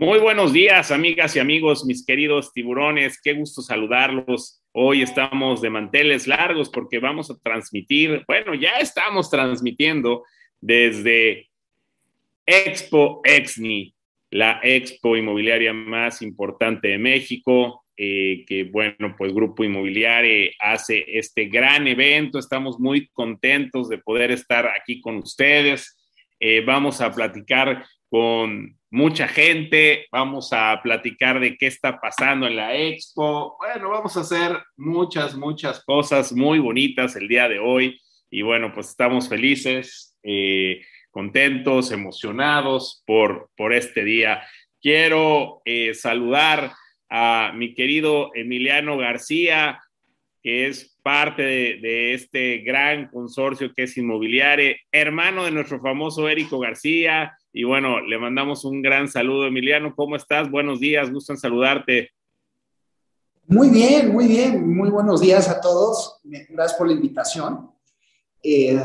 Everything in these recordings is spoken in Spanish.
Muy buenos días, amigas y amigos, mis queridos tiburones. Qué gusto saludarlos. Hoy estamos de manteles largos porque vamos a transmitir, bueno, ya estamos transmitiendo desde Expo Exni, la expo inmobiliaria más importante de México, eh, que bueno, pues Grupo Inmobiliario hace este gran evento. Estamos muy contentos de poder estar aquí con ustedes. Eh, vamos a platicar con mucha gente, vamos a platicar de qué está pasando en la expo. Bueno, vamos a hacer muchas, muchas cosas muy bonitas el día de hoy y bueno, pues estamos felices, eh, contentos, emocionados por, por este día. Quiero eh, saludar a mi querido Emiliano García, que es parte de, este gran consorcio que es Inmobiliare, hermano de nuestro famoso Érico García, y bueno, le mandamos un gran saludo, Emiliano. ¿Cómo estás? Buenos días, gusto en saludarte. Muy bien, muy bien. Muy buenos días a todos. Gracias por la invitación. Eh,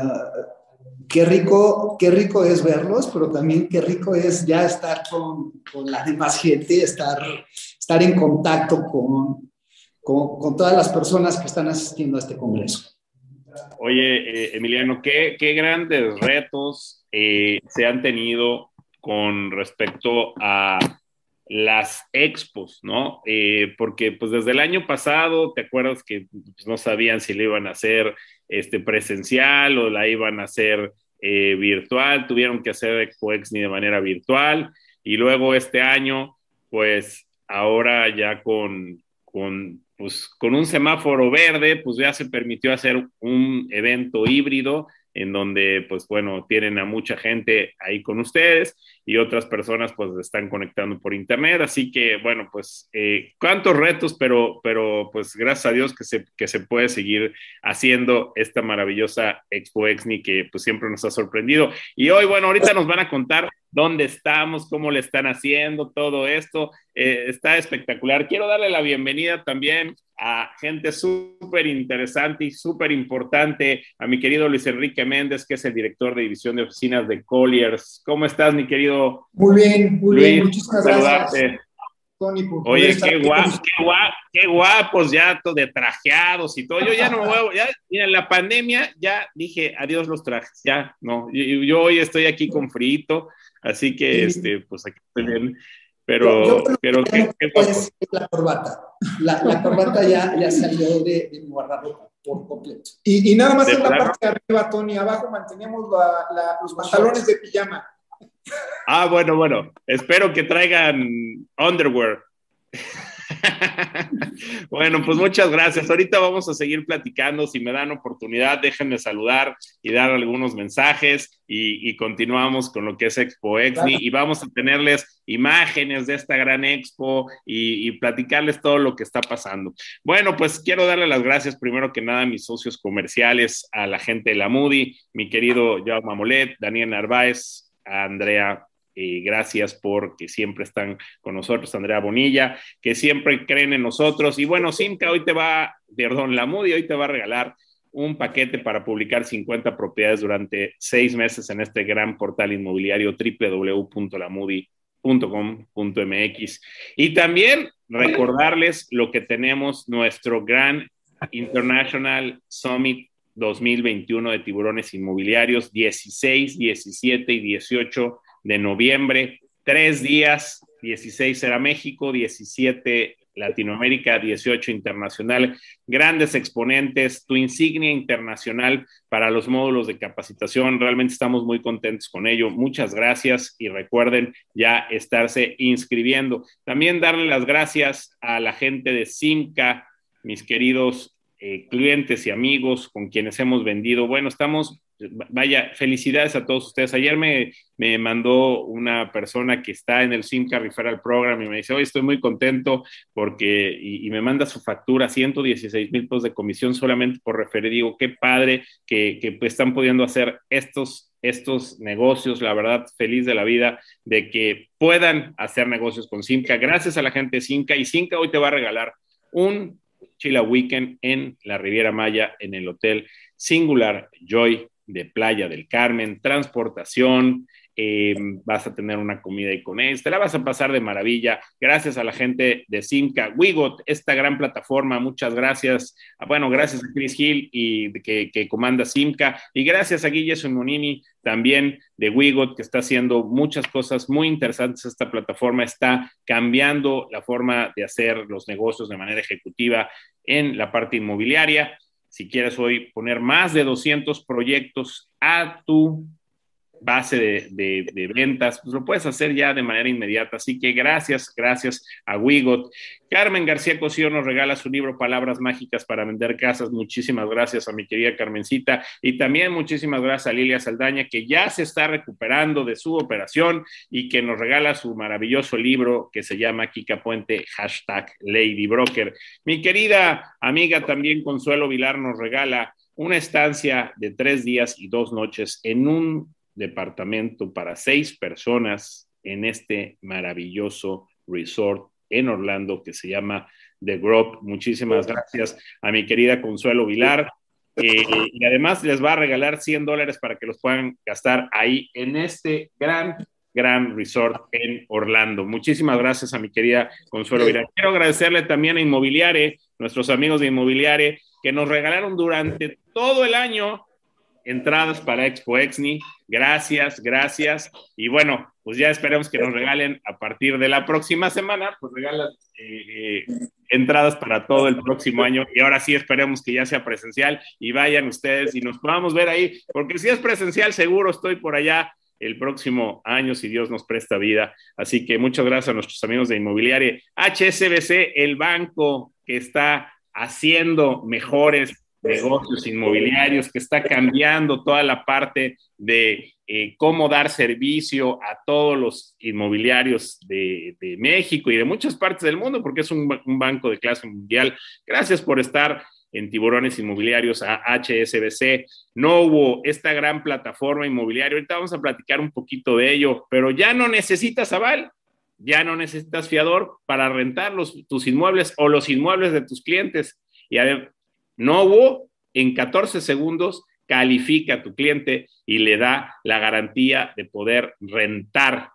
qué rico, qué rico es verlos, pero también qué rico es ya estar con, con la demás gente, estar, estar en contacto con, con, con, todas las personas que están asistiendo a este congreso. Oye, eh, Emiliano, qué, qué grandes retos eh, se han tenido con respecto a las expos, ¿no? Eh, porque pues desde el año pasado, ¿te acuerdas que pues, no sabían si le iban a hacer este, presencial o la iban a hacer eh, virtual? Tuvieron que hacer Expo ni de manera virtual y luego este año, pues ahora ya con, con, pues, con un semáforo verde, pues ya se permitió hacer un evento híbrido en donde, pues bueno, tienen a mucha gente ahí con ustedes y otras personas pues están conectando por internet. Así que, bueno, pues eh, cuántos retos, pero, pero pues gracias a Dios que se, que se puede seguir haciendo esta maravillosa Expo Exni que pues siempre nos ha sorprendido. Y hoy, bueno, ahorita nos van a contar dónde estamos, cómo le están haciendo, todo esto. Eh, está espectacular. Quiero darle la bienvenida también a gente súper interesante y súper importante, a mi querido Luis Enrique Méndez, que es el director de división de oficinas de Colliers. ¿Cómo estás, mi querido? Muy bien, muy bien. Muchísimas gracias. Tony, por Oye, qué, guapo, qué, qué, guapos ya, todos de trajeados y todo. Yo ya no me voy, ya, mira, la pandemia ya dije adiós los trajes, ya, no. Yo, yo hoy estoy aquí con frito, así que, este, pues aquí estoy bien pero, yo, yo pero ¿qué, qué es la corbata. La, la corbata ya, ya salió de, de guardarropa por completo. Y, y nada más en la parte de arriba, Tony, abajo manteníamos la, la, los pantalones de pijama. Ah, bueno, bueno. Espero que traigan underwear. bueno, pues muchas gracias. Ahorita vamos a seguir platicando. Si me dan oportunidad, déjenme saludar y dar algunos mensajes y, y continuamos con lo que es Expo Exni y vamos a tenerles imágenes de esta gran expo y, y, platicarles todo lo que está pasando. Bueno, pues quiero darle las gracias primero que nada a mis socios comerciales, a la gente de la Moody, mi querido Jaume Molet, Daniel Narváez, Andrea eh, gracias porque siempre están con nosotros, Andrea Bonilla, que siempre creen en nosotros. Y bueno, Simca hoy te va, perdón, la Moody hoy te va a regalar un paquete para publicar 50 propiedades durante seis meses en este gran portal inmobiliario www.lamoody.com.mx. Y también recordarles lo que tenemos, nuestro gran International Summit 2021 de tiburones inmobiliarios, 16, 17 y 18 de noviembre, tres días, 16 será México, 17 Latinoamérica, 18 internacional, grandes exponentes, tu insignia internacional para los módulos de capacitación. Realmente estamos muy contentos con ello. Muchas gracias y recuerden ya estarse inscribiendo. También darle las gracias a la gente de Simca, mis queridos eh, clientes y amigos con quienes hemos vendido. Bueno, estamos vaya, felicidades a todos ustedes. Ayer me, me mandó una persona que está en el Simca Referral Program y me dice, hoy estoy muy contento porque, y, me manda su factura, 116 mil pesos de comisión solamente por referir. Digo, qué padre que, que pues, están pudiendo hacer estos, estos negocios, la verdad, feliz de la vida de que puedan hacer negocios con Simca. Gracias a la gente de Simca y Simca hoy te va a regalar un Chila Weekend en la Riviera Maya, en el Hotel Singular Joy de Playa del Carmen, transportación, eh, vas a tener una comida y con él, te la vas a pasar de maravilla. Gracias a la gente de Simca, Wigot, esta gran plataforma, muchas gracias. Ah, bueno, gracias a Chris Hill y que, que comanda Simca y gracias a Guille Monini también de Wigot, que está haciendo muchas cosas muy interesantes. Esta plataforma está cambiando la forma de hacer los negocios de manera ejecutiva en la parte inmobiliaria. Si quieres hoy poner más de 200 proyectos a tu base de, ventas, pues lo puedes hacer ya de manera inmediata. Así que gracias, gracias a Wigot. Carmen García Cosío nos regala su libro Palabras Mágicas para Vender Casas. Muchísimas gracias a mi querida Carmencita y también muchísimas gracias a Lilia Saldaña, que ya se está recuperando de su operación y que nos regala su maravilloso libro que se llama Kika Puente, hashtag Lady Broker. Mi querida amiga también Consuelo Vilar nos regala una estancia de tres días y dos noches en un departamento para seis personas en este maravilloso resort en Orlando que se llama The Grove. Muchísimas gracias a mi querida Consuelo Vilar. Eh, y además les va a regalar 100 dólares para que los puedan gastar ahí en este gran, gran resort en Orlando. Muchísimas gracias a mi querida Consuelo Vilar. Quiero agradecerle también a Inmobiliare, nuestros amigos de Inmobiliare, que nos regalaron durante todo el año entradas para Expo Exni. Gracias, gracias. Y bueno, pues ya esperemos que nos regalen a partir de la próxima semana, pues regalan eh, eh, entradas para todo el próximo año. Y ahora sí esperemos que ya sea presencial y vayan ustedes y nos podamos ver ahí, porque si es presencial, seguro estoy por allá el próximo año, si Dios nos presta vida. Así que muchas gracias a nuestros amigos de Inmobiliaria. HSBC, el banco que está haciendo mejores negocios inmobiliarios, que está cambiando toda la parte de eh, cómo dar servicio a todos los inmobiliarios de, México y de muchas partes del mundo, porque es un, banco de clase mundial. Gracias por estar en Tiburones Inmobiliarios a HSBC. No hubo esta gran plataforma inmobiliaria. Ahorita vamos a platicar un poquito de ello, pero ya no necesitas aval, ya no necesitas fiador para rentar tus inmuebles o los inmuebles de tus clientes. Y no hubo, en 14 segundos califica a tu cliente y le da la garantía de poder rentar.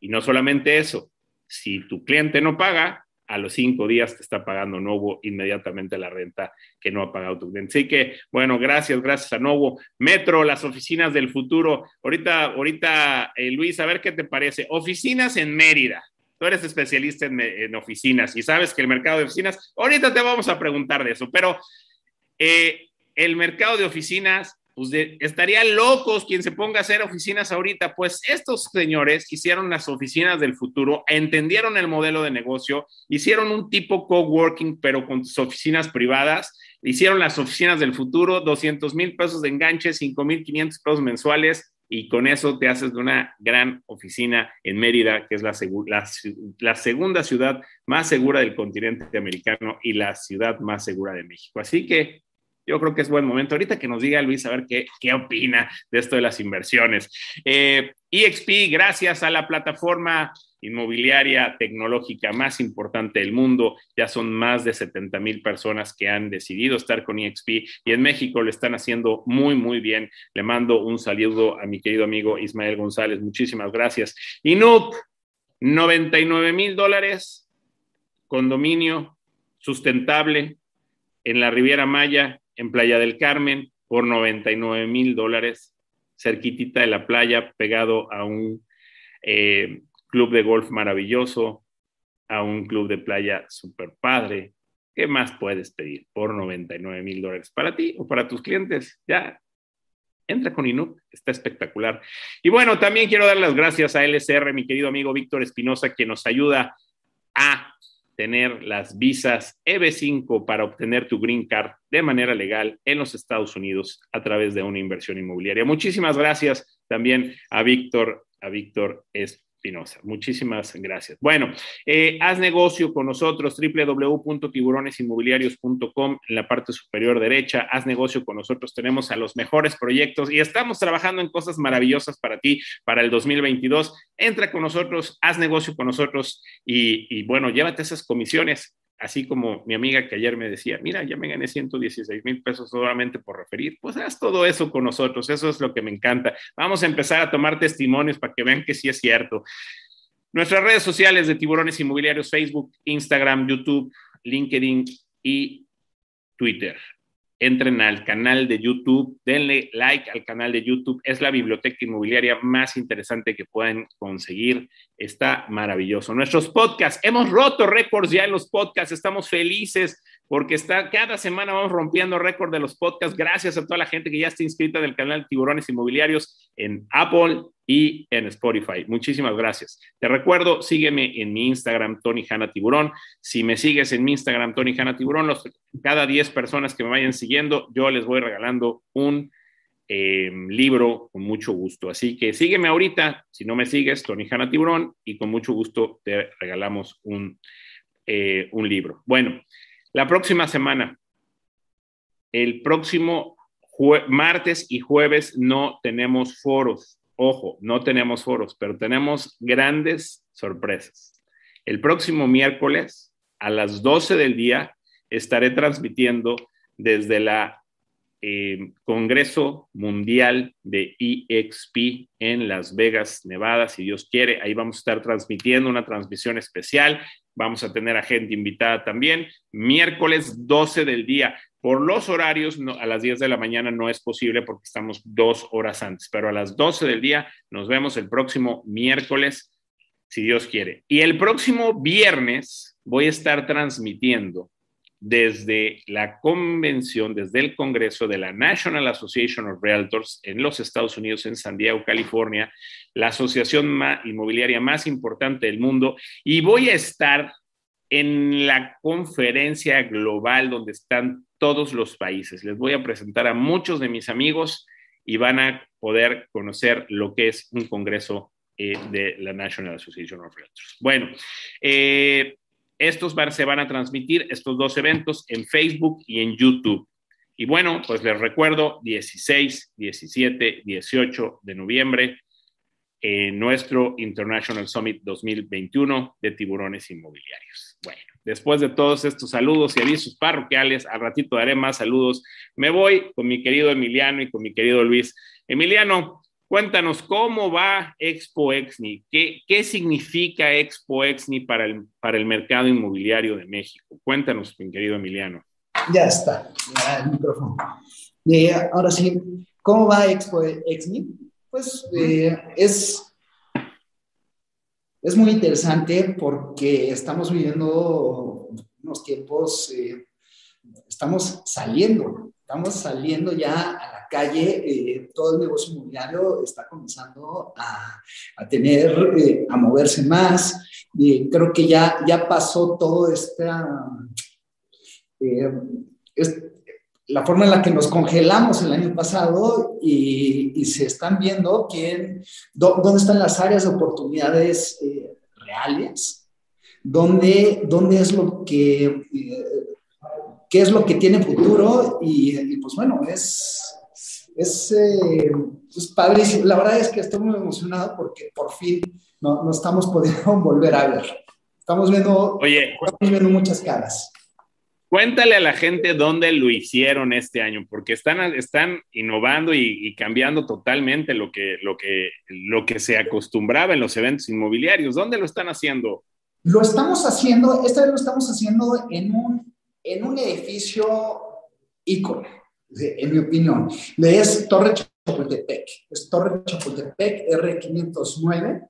Y no solamente eso, si tu cliente no paga, a los cinco días te está pagando Novo inmediatamente la renta que no ha pagado tu cliente. Así que, bueno, gracias, gracias a Novo. Metro, las oficinas del futuro. Ahorita, ahorita, eh, Luis, a ver qué te parece. Oficinas en Mérida. Tú eres especialista en, oficinas y sabes que el mercado de oficinas, ahorita te vamos a preguntar de eso, pero eh, el mercado de oficinas, pues estaría locos quien se ponga a hacer oficinas ahorita. Pues estos señores hicieron las oficinas del futuro, entendieron el modelo de negocio, hicieron un tipo coworking, pero con sus oficinas privadas, hicieron las oficinas del futuro, 200 mil pesos de enganche, 5 mil 500 pesos mensuales y con eso te haces de una gran oficina en Mérida, que es la, segunda ciudad más segura del continente americano y la ciudad más segura de México. Así que yo creo que es buen momento. Ahorita que nos diga Luis a ver qué, qué opina de esto de las inversiones. Eh, EXP, gracias a la plataforma inmobiliaria tecnológica más importante del mundo. Ya son más de 70 mil personas que han decidido estar con EXP y en México lo están haciendo muy, muy bien. Le mando un saludo a mi querido amigo Ismael González. Muchísimas gracias. INUP, 99 mil dólares, condominio sustentable en la Riviera Maya, en Playa del Carmen, por 99 mil dólares, cerquitita de la playa, pegado a un eh, club de golf maravilloso, a un club de playa super padre. ¿Qué más puedes pedir por 99 mil dólares para ti o para tus clientes? Ya, entra con Inup, está espectacular. Y bueno, también quiero dar las gracias a LSR, mi querido amigo Víctor Espinosa, que nos ayuda a tener las visas EB5 para obtener tu green card de manera legal en los Estados Unidos a través de una inversión inmobiliaria. Muchísimas gracias también a Víctor, a Víctor Espinosa Espinosa. Muchísimas gracias. Bueno, eh, haz negocio con nosotros, www.tiburonesinmobiliarios.com en la parte superior derecha. Haz negocio con nosotros. Tenemos a los mejores proyectos y estamos trabajando en cosas maravillosas para ti para el 2022. Entra con nosotros, haz negocio con nosotros y bueno, llévate esas comisiones así como mi amiga que ayer me decía, mira, ya me gané 116 mil pesos solamente por referir, pues haz todo eso con nosotros, eso es lo que me encanta. Vamos a empezar a tomar testimonios para que vean que sí es cierto. Nuestras redes sociales de Tiburones Inmobiliarios, Facebook, Instagram, YouTube, LinkedIn y Twitter entren al canal de YouTube, denle like al canal de YouTube. Es la biblioteca inmobiliaria más interesante que pueden conseguir. Está maravilloso. Nuestros podcasts, hemos roto récords ya en los podcasts. Estamos felices porque está, cada semana vamos rompiendo récord de los podcasts. Gracias a toda la gente que ya está inscrita del canal Tiburones Inmobiliarios en Apple y en Spotify. Muchísimas gracias. Te recuerdo, sígueme en mi Instagram, Tony Hanna Tiburón. Si me sigues en mi Instagram, Tony Hanna Tiburón, cada 10 personas que me vayan siguiendo, yo les voy regalando un eh, libro con mucho gusto. Así que sígueme ahorita, si no me sigues, Tony Hanna Tiburón, y con mucho gusto te regalamos un, eh, un libro. Bueno. La próxima semana, el próximo martes y jueves no tenemos foros. Ojo, no tenemos foros, pero tenemos grandes sorpresas. El próximo miércoles a las 12 del día estaré transmitiendo desde la eh, Congreso Mundial de EXP en Las Vegas, Nevada, si Dios quiere. Ahí vamos a estar transmitiendo una transmisión especial Vamos a tener a gente invitada también. Miércoles 12 del día. Por los horarios, a las 10 de la mañana no es posible porque estamos dos horas antes, pero a las 12 del día nos vemos el próximo miércoles, si Dios quiere. Y el próximo viernes voy a estar transmitiendo desde la convención, desde el Congreso de la National Association of Realtors en los Estados Unidos, en San Diego, California, la asociación inmobiliaria más importante del mundo, y voy a estar en la conferencia global donde están todos los países. Les voy a presentar a muchos de mis amigos y van a poder conocer lo que es un congreso eh, de la National Association of Realtors. Bueno, eh, estos se van a transmitir, estos dos eventos, en Facebook y en YouTube. Y bueno, pues les recuerdo, 16, 17, 18 de noviembre, en nuestro International Summit 2021 de tiburones inmobiliarios. Bueno, después de todos estos saludos y avisos parroquiales, al ratito daré más saludos. Me voy con mi querido Emiliano y con mi querido Luis. Emiliano, Cuéntanos cómo va Expo Exni, qué, qué significa Expo Exni para el, para el mercado inmobiliario de México. Cuéntanos, mi querido Emiliano. Ya está, ya el micrófono. Eh, ahora sí, ¿cómo va Expo Exni? Pues eh, es, es muy interesante porque estamos viviendo unos tiempos, eh, estamos saliendo, estamos saliendo ya a la calle, eh, todo el negocio inmobiliario está comenzando a, a tener, eh, a moverse más. creo que ya, ya pasó todo esta, eh, la forma en la que nos congelamos el año pasado y, y se están viendo quién, dónde están las áreas de oportunidades reales, dónde, dónde es lo que qué es lo que tiene futuro y, y, pues bueno, es, es, eh, es padrísimo. La verdad es que estoy muy emocionado porque por fin nos no estamos pudiendo volver a ver. Estamos viendo, Oye, estamos viendo muchas caras. Cuéntale a la gente dónde lo hicieron este año, porque están, están innovando y, y, cambiando totalmente lo que, lo, que, lo que se acostumbraba en los eventos inmobiliarios. ¿Dónde lo están haciendo? Lo estamos haciendo, esta vez lo estamos haciendo en un, en un edificio ícono en mi opinión. Es Torre Chapultepec, es Torre Chapultepec R509.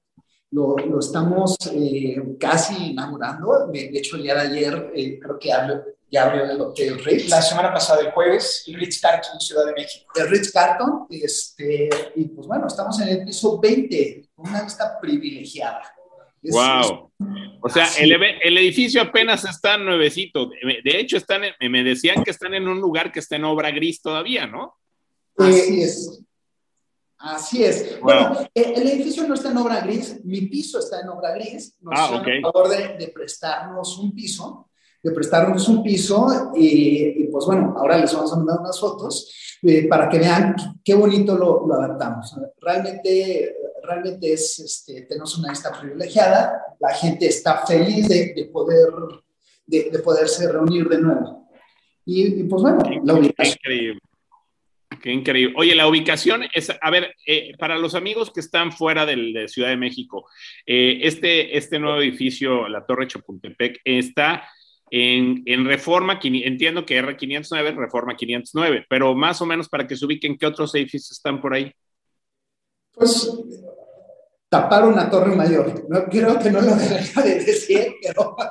Lo, lo estamos eh, casi inaugurando. De hecho, el día de ayer eh, creo que hablo, ya abrió el Hotel Ritz. La semana pasada, el jueves, el Ritz Carton, Ciudad de México. El Ritz Carton, este, y pues bueno, estamos en el piso 20, con una vista privilegiada. Es, wow. O sea, el, el, edificio apenas está nuevecito. De hecho, están en, me decían que están en un lugar que está en obra gris todavía, ¿no? Así es. Así es. Wow. Bueno, el, edificio no está en obra gris, mi piso está en obra gris. Nos ah, okay. a favor de, de, prestarnos un piso, de prestarnos un piso, y, y, pues bueno, ahora les vamos a mandar unas fotos eh, para que vean qué bonito lo, lo adaptamos. Realmente realmente es, este, tenemos una vista privilegiada, la gente está feliz de, de poder de, poderse reunir de nuevo. Y, pues bueno, la ubicación. Increíble. Qué increíble. Oye, la ubicación es, a ver, eh, para los amigos que están fuera de Ciudad de México, eh, este, este nuevo edificio, la Torre Chapultepec, está en, en, Reforma, entiendo que R509, Reforma 509, pero más o menos para que se ubiquen, ¿qué otros edificios están por ahí? Pues taparon una Torre Mayor. No, creo que no lo debería de decir, pero...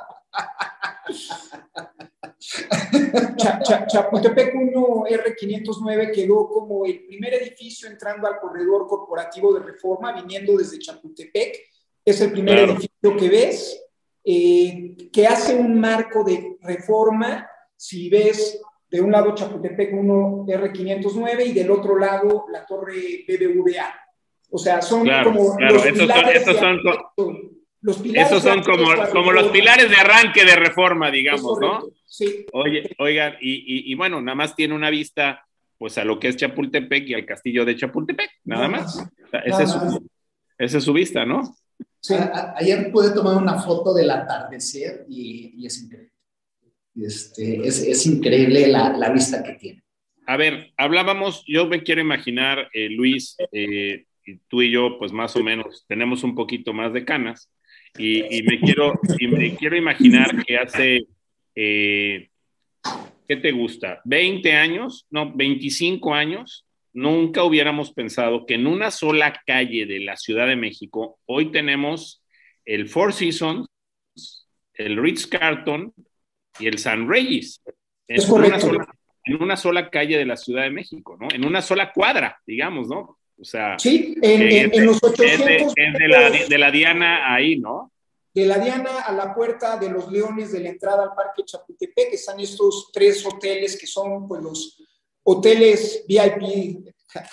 Chapultepec 1 R509 quedó como el primer edificio entrando al corredor corporativo de reforma, viniendo desde Chapultepec. Es el primer edificio que ves, eh, que hace un marco de reforma. Si ves de un lado Chapultepec 1 R509 y del otro lado la torre BBVA. O sea, son como los pilares los pilares Esos son como, como los pilares de arranque de reforma, digamos, ¿no? Sí. Oye, oigan, y, y, bueno, nada más tiene una vista pues a lo que es Chapultepec y al castillo de Chapultepec, nada más. esa, es su, esa, es su, vista, ¿no? Sí. ayer pude tomar una foto del atardecer y, y es increíble. Este, es, es, increíble la, la, vista que tiene. A ver, hablábamos, yo me quiero imaginar, eh, Luis, eh, tú y yo, pues más o menos, tenemos un poquito más de canas. Y, me, quiero, y me quiero imaginar que hace, eh, ¿qué te gusta? 20 años, no, 25 años, nunca hubiéramos pensado que en una sola calle de la Ciudad de México, hoy tenemos el Four Seasons, el Ritz Carlton y el San Reyes. Es una, sola, en una sola calle de la Ciudad de México, ¿no? En una sola cuadra, digamos, ¿no? O sea, sí, en, los 800 de, la, Diana ahí, ¿no? De la Diana a la puerta de los Leones de la entrada al Parque Chapultepec están estos tres hoteles que son pues, los hoteles VIP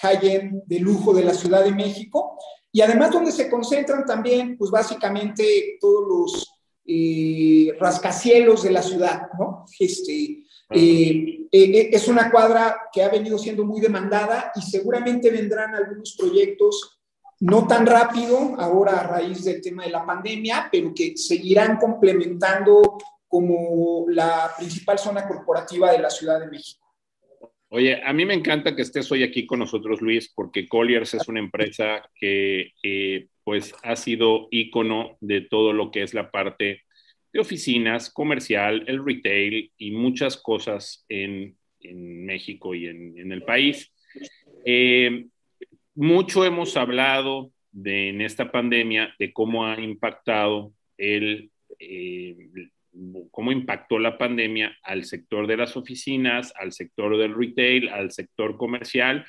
high-end de lujo de la Ciudad de México y además donde se concentran también, pues básicamente todos los eh, rascacielos de la ciudad, ¿no? Este, eh, eh, es una cuadra que ha venido siendo muy demandada y seguramente vendrán algunos proyectos no tan rápido ahora a raíz del tema de la pandemia, pero que seguirán complementando como la principal zona corporativa de la Ciudad de México. Oye, a mí me encanta que estés hoy aquí con nosotros, Luis, porque Colliers es una empresa que pues ha sido ícono de todo lo que es la parte de oficinas, comercial, el retail y muchas cosas en, México y en, el país. Eh, mucho hemos hablado de, en esta pandemia de cómo ha impactado el, eh, cómo impactó la pandemia al sector de las oficinas, al sector del retail, al sector comercial.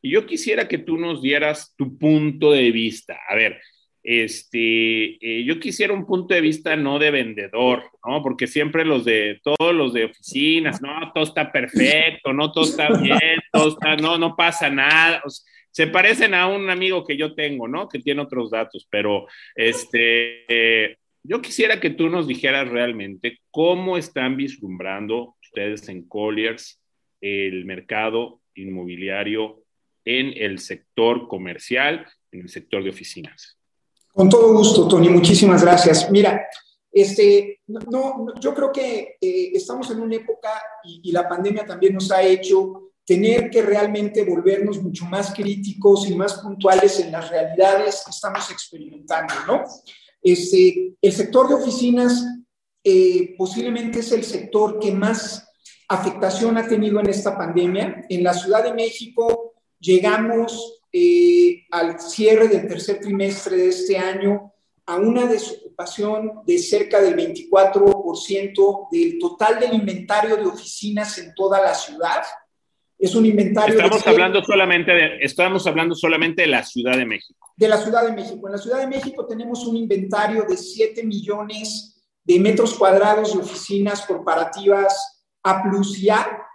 Y yo quisiera que tú nos dieras tu punto de vista. A ver, este, eh, yo quisiera un punto de vista no de vendedor, ¿no? Porque siempre los de, todos los de oficinas, no, todo está perfecto, no, todo está bien, todo está, no, no pasa nada. se parecen a un amigo que yo tengo, ¿no? Que tiene otros datos, pero este, eh, yo quisiera que tú nos dijeras realmente cómo están vislumbrando ustedes en Colliers el mercado inmobiliario en el sector comercial, en el sector de oficinas. Con todo gusto, Tony, muchísimas gracias. Mira, este, no, yo creo que eh, estamos en una época y, la pandemia también nos ha hecho tener que realmente volvernos mucho más críticos y más puntuales en las realidades que estamos experimentando, ¿no? Este, el sector de oficinas eh, posiblemente es el sector que más afectación ha tenido en esta pandemia. En la Ciudad de México llegamos eh, al cierre del tercer trimestre de este año a una desocupación de cerca del 24% del total del inventario de oficinas en toda la ciudad. Es un inventario. Estamos hablando solamente de, estamos hablando solamente de la Ciudad de México. De la Ciudad de México. En la Ciudad de México tenemos un inventario de 7 millones de metros cuadrados de oficinas corporativas A plus y A,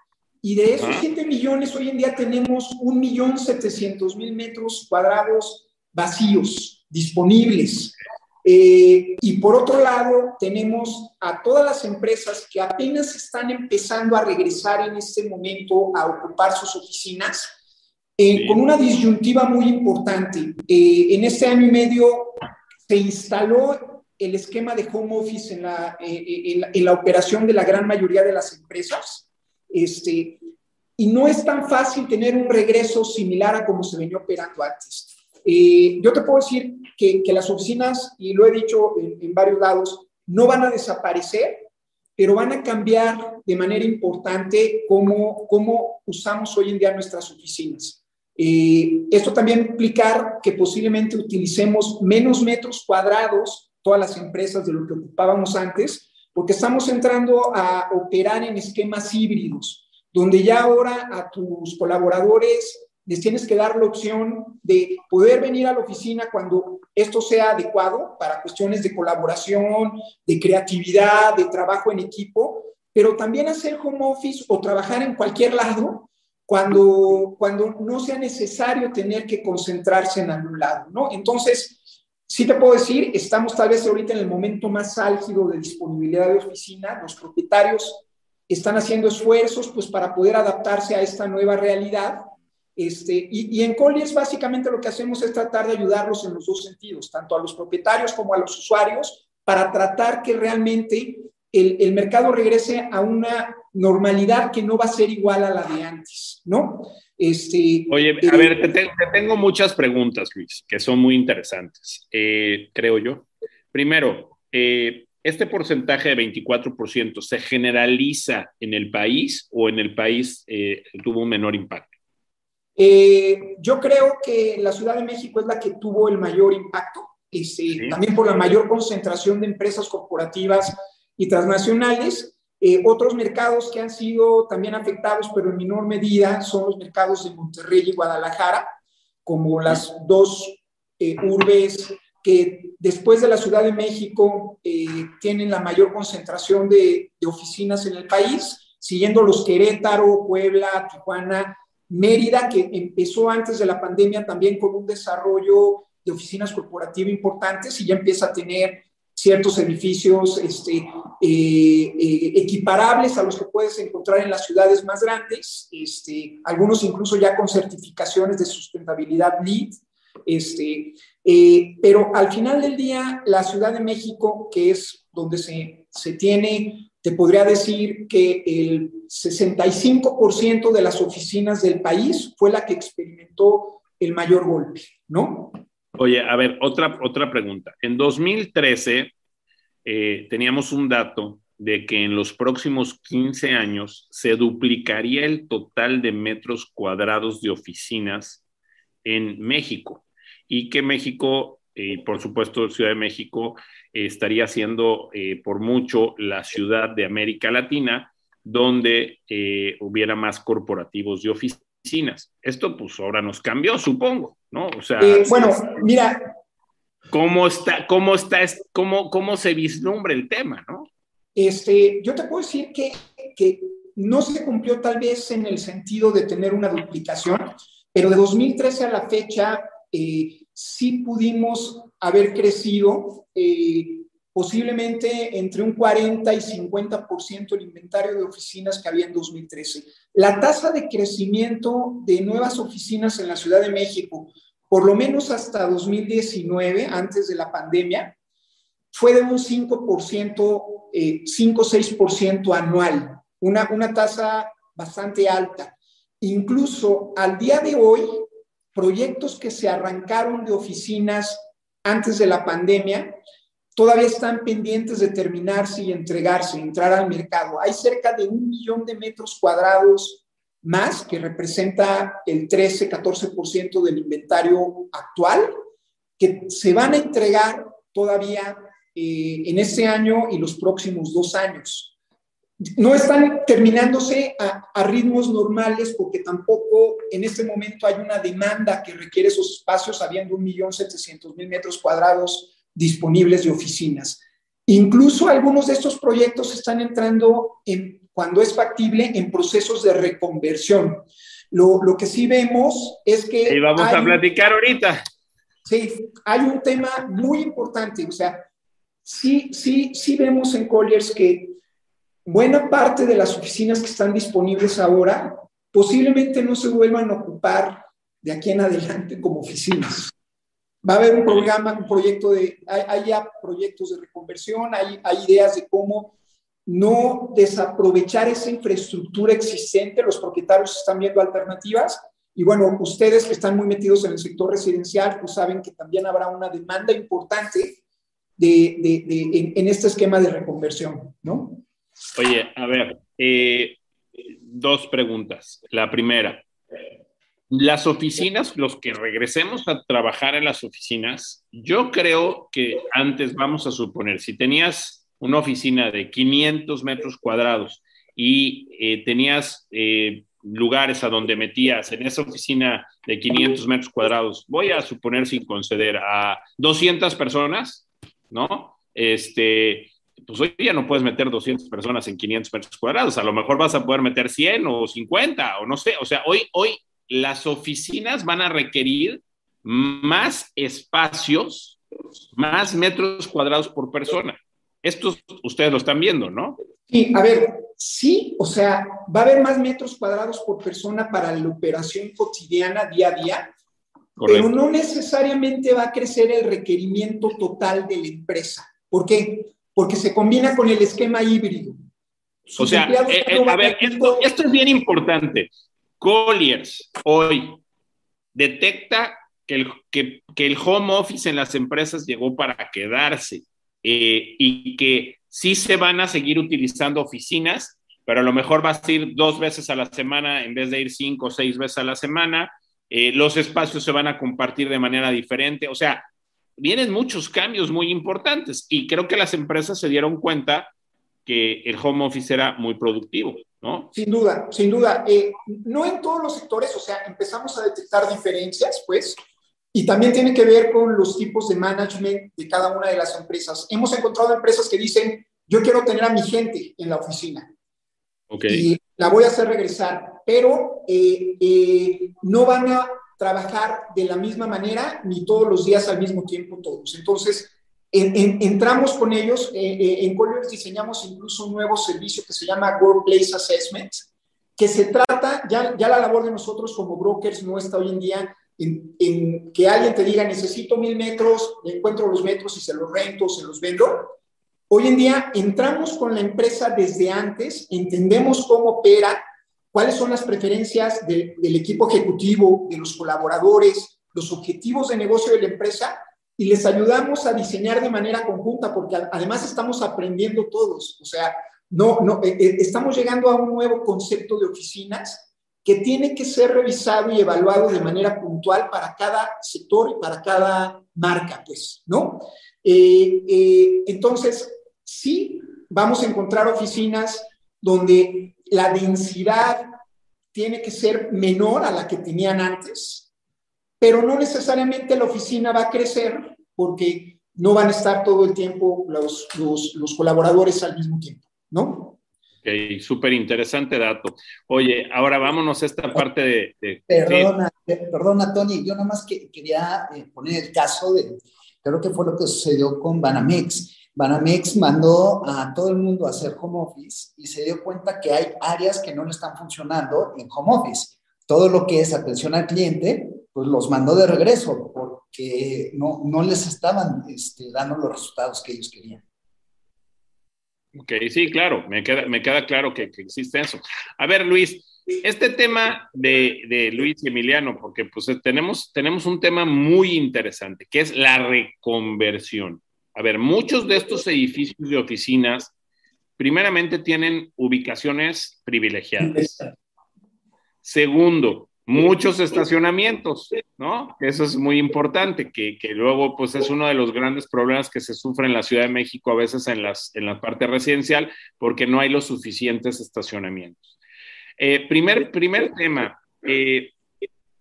y de esos 7 millones, hoy en día tenemos 1.700.000 metros cuadrados vacíos, disponibles. Eh, y por otro lado, tenemos a todas las empresas que apenas están empezando a regresar en este momento a ocupar sus oficinas, eh, con una disyuntiva muy importante. Eh, en este año y medio se instaló el esquema de home office en la, en en la operación de la gran mayoría de las empresas. Este, y no es tan fácil tener un regreso similar a como se venía operando antes. Eh, yo te puedo decir que, las oficinas, y lo he dicho en, en, varios lados, no van a desaparecer, pero van a cambiar de manera importante cómo, cómo usamos hoy en día nuestras oficinas. Eh, esto también implicar que posiblemente utilicemos menos metros cuadrados todas las empresas de lo que ocupábamos antes, porque estamos entrando a operar en esquemas híbridos donde ya ahora a tus colaboradores les tienes que dar la opción de poder venir a la oficina cuando esto sea adecuado para cuestiones de colaboración, de creatividad, de trabajo en equipo, pero también hacer home office o trabajar en cualquier lado cuando, cuando no sea necesario tener que concentrarse en algún lado, ¿no? Entonces, sí te puedo decir, estamos tal vez ahorita en el momento más álgido de disponibilidad de oficina, los propietarios están haciendo esfuerzos pues para poder adaptarse a esta nueva realidad. Este, y, y en Colliers básicamente lo que hacemos es tratar de ayudarlos en los dos sentidos, tanto a los propietarios como a los usuarios, para tratar que realmente el, el, mercado regrese a una normalidad que no va a ser igual a la de antes, ¿no? Este, Oye, a eh, ver, te, te, tengo muchas preguntas, Luis, que son muy interesantes, eh, creo yo. Primero, eh, ¿Este porcentaje de 24% se generaliza en el país o en el país eh, tuvo un menor impacto? Eh, yo creo que la Ciudad de México es la que tuvo el mayor impacto, este, sí. también por la mayor concentración de empresas corporativas y transnacionales. Eh, otros mercados que han sido también afectados, pero en menor medida, son los mercados de Monterrey y Guadalajara, como las dos eh, urbes que después de la Ciudad de México eh, tienen la mayor concentración de, de, oficinas en el país, siguiendo los Querétaro, Puebla, Tijuana, Mérida, que empezó antes de la pandemia también con un desarrollo de oficinas corporativas importantes y ya empieza a tener ciertos edificios este, eh, eh, equiparables a los que puedes encontrar en las ciudades más grandes, este, algunos incluso ya con certificaciones de sustentabilidad LEED. Este, eh, pero al final del día, la Ciudad de México, que es donde se, se tiene, te podría decir que el 65% de las oficinas del país fue la que experimentó el mayor golpe, ¿no? Oye, a ver, otra, otra pregunta. En 2013 eh, teníamos un dato de que en los próximos 15 años se duplicaría el total de metros cuadrados de oficinas en México y que México, eh, por supuesto Ciudad de México, eh, estaría siendo eh, por mucho la ciudad de América Latina donde hubiera más corporativos y oficinas. Esto pues ahora nos cambió, supongo, ¿no? O sea, bueno, mira. ¿Cómo está, cómo está, cómo, cómo se vislumbra el tema, no? Este, yo te puedo decir que, que no se cumplió tal vez en el sentido de tener una duplicación, pero de 2013 a la fecha eh, sí pudimos haber crecido eh, posiblemente entre un 40 y 50% el inventario de oficinas que había en 2013. La tasa de crecimiento de nuevas oficinas en la Ciudad de México, por lo menos hasta 2019, antes de la pandemia, fue de un 5%, eh, 5-6% anual, una, una tasa bastante alta. Incluso al día de hoy, proyectos que se arrancaron de oficinas antes de la pandemia todavía están pendientes de terminarse y entregarse, entrar al mercado. Hay cerca de un millón de metros cuadrados más, que representa el 13-14% del inventario actual, que se van a entregar todavía eh, en este año y los próximos dos años no están terminándose a, a, ritmos normales porque tampoco en este momento hay una demanda que requiere esos espacios, habiendo 1.700.000 metros cuadrados disponibles de oficinas. Incluso algunos de estos proyectos están entrando, en, cuando es factible, en procesos de reconversión. Lo, lo que sí vemos es que... Y vamos hay, a platicar ahorita. Sí, hay un tema muy importante, o sea, sí, sí, sí vemos en Colliers que buena parte de las oficinas que están disponibles ahora posiblemente no se vuelvan a ocupar de aquí en adelante como oficinas. Va a haber un programa, un proyecto de, hay, ya proyectos de reconversión, hay, hay ideas de cómo no desaprovechar esa infraestructura existente, los propietarios están viendo alternativas y bueno, ustedes que están muy metidos en el sector residencial, pues saben que también habrá una demanda importante de, en, este esquema de reconversión, ¿no? Oye, a ver, eh, dos preguntas. La primera, las oficinas, los que regresemos a trabajar en las oficinas, yo creo que antes, vamos a suponer, si tenías una oficina de 500 metros cuadrados y eh, tenías eh, lugares a donde metías en esa oficina de 500 metros cuadrados, voy a suponer sin conceder a 200 personas, ¿no? Este, pues hoy ya no puedes meter 200 personas en 500 metros cuadrados, a lo mejor vas a poder meter 100 o 50 o no sé, o sea, hoy, hoy las oficinas van a requerir más espacios, más metros cuadrados por persona. Esto ustedes lo están viendo, ¿no? Sí, a ver, sí, o sea, va a haber más metros cuadrados por persona para la operación cotidiana día a día, pero no necesariamente va a crecer el requerimiento total de la empresa. ¿Por qué? Porque se combina con el esquema híbrido. o sea, eh, eh, a ver, esto, esto es bien importante. Colliers hoy detecta que el, que, que el home office en las empresas llegó para quedarse eh, y que sí se van a seguir utilizando oficinas, pero a lo mejor vas a ir dos veces a la semana en vez de ir cinco o seis veces a la semana. Eh, los espacios se van a compartir de manera diferente. O sea, vienen muchos cambios muy importantes y creo que las empresas se dieron cuenta que el home office era muy productivo, ¿no? Sin duda, sin duda. Eh, no en todos los sectores, o sea, empezamos a detectar diferencias, pues, y también tiene que ver con los tipos de management de cada una de las empresas. Hemos encontrado empresas que dicen, yo quiero tener a mi gente en la oficina. Y la voy a hacer regresar, pero eh, eh, no van a trabajar de la misma manera ni todos los días al mismo tiempo todos. Entonces, entramos con ellos, eh, en Colliers diseñamos incluso un nuevo servicio que se llama Workplace Assessment, que se trata, ya, ya la labor de nosotros como brokers no está hoy en día en, que alguien te diga, necesito mil metros, encuentro los metros y se los rento, se los vendo. Hoy en día entramos con la empresa desde antes, entendemos cómo opera, cuáles son las preferencias del equipo ejecutivo, de los colaboradores, los objetivos de negocio de la empresa y les ayudamos a diseñar de manera conjunta, porque además estamos aprendiendo todos. O sea, no, no, eh, eh, estamos llegando a un nuevo concepto de oficinas que tiene que ser revisado y evaluado de manera puntual para cada sector y para cada marca, pues, ¿no? Eh, eh, entonces, sí, vamos a encontrar oficinas donde la densidad tiene que ser menor a la que tenían antes, pero no necesariamente la oficina va a crecer porque no van a estar todo el tiempo los, los, los colaboradores al mismo tiempo, ¿no? Ok, súper interesante dato. Oye, ahora vámonos a esta parte de... perdona, perdona, Tony, yo nada más que, quería eh, poner el caso de, creo que fue lo que sucedió con Banamex. Banamex mandó a todo el mundo a hacer home office y se dio cuenta que hay áreas que no le están funcionando en home office. Todo lo que es atención al cliente, pues los mandó de regreso porque no, no les estaban este, dando los resultados que ellos querían. Ok, sí, claro, me queda, me queda claro que, existe eso. A ver, Luis, este tema de, de, Luis y Emiliano, porque pues tenemos, tenemos un tema muy interesante, que es la reconversión. A ver, muchos de estos edificios de oficinas, primeramente tienen ubicaciones privilegiadas. Segundo, muchos estacionamientos, ¿no? Eso es muy importante, que, luego pues es uno de los grandes problemas que se sufre en la Ciudad de México a veces en, las, en la parte residencial porque no hay los suficientes estacionamientos. Eh, primer, primer tema, eh,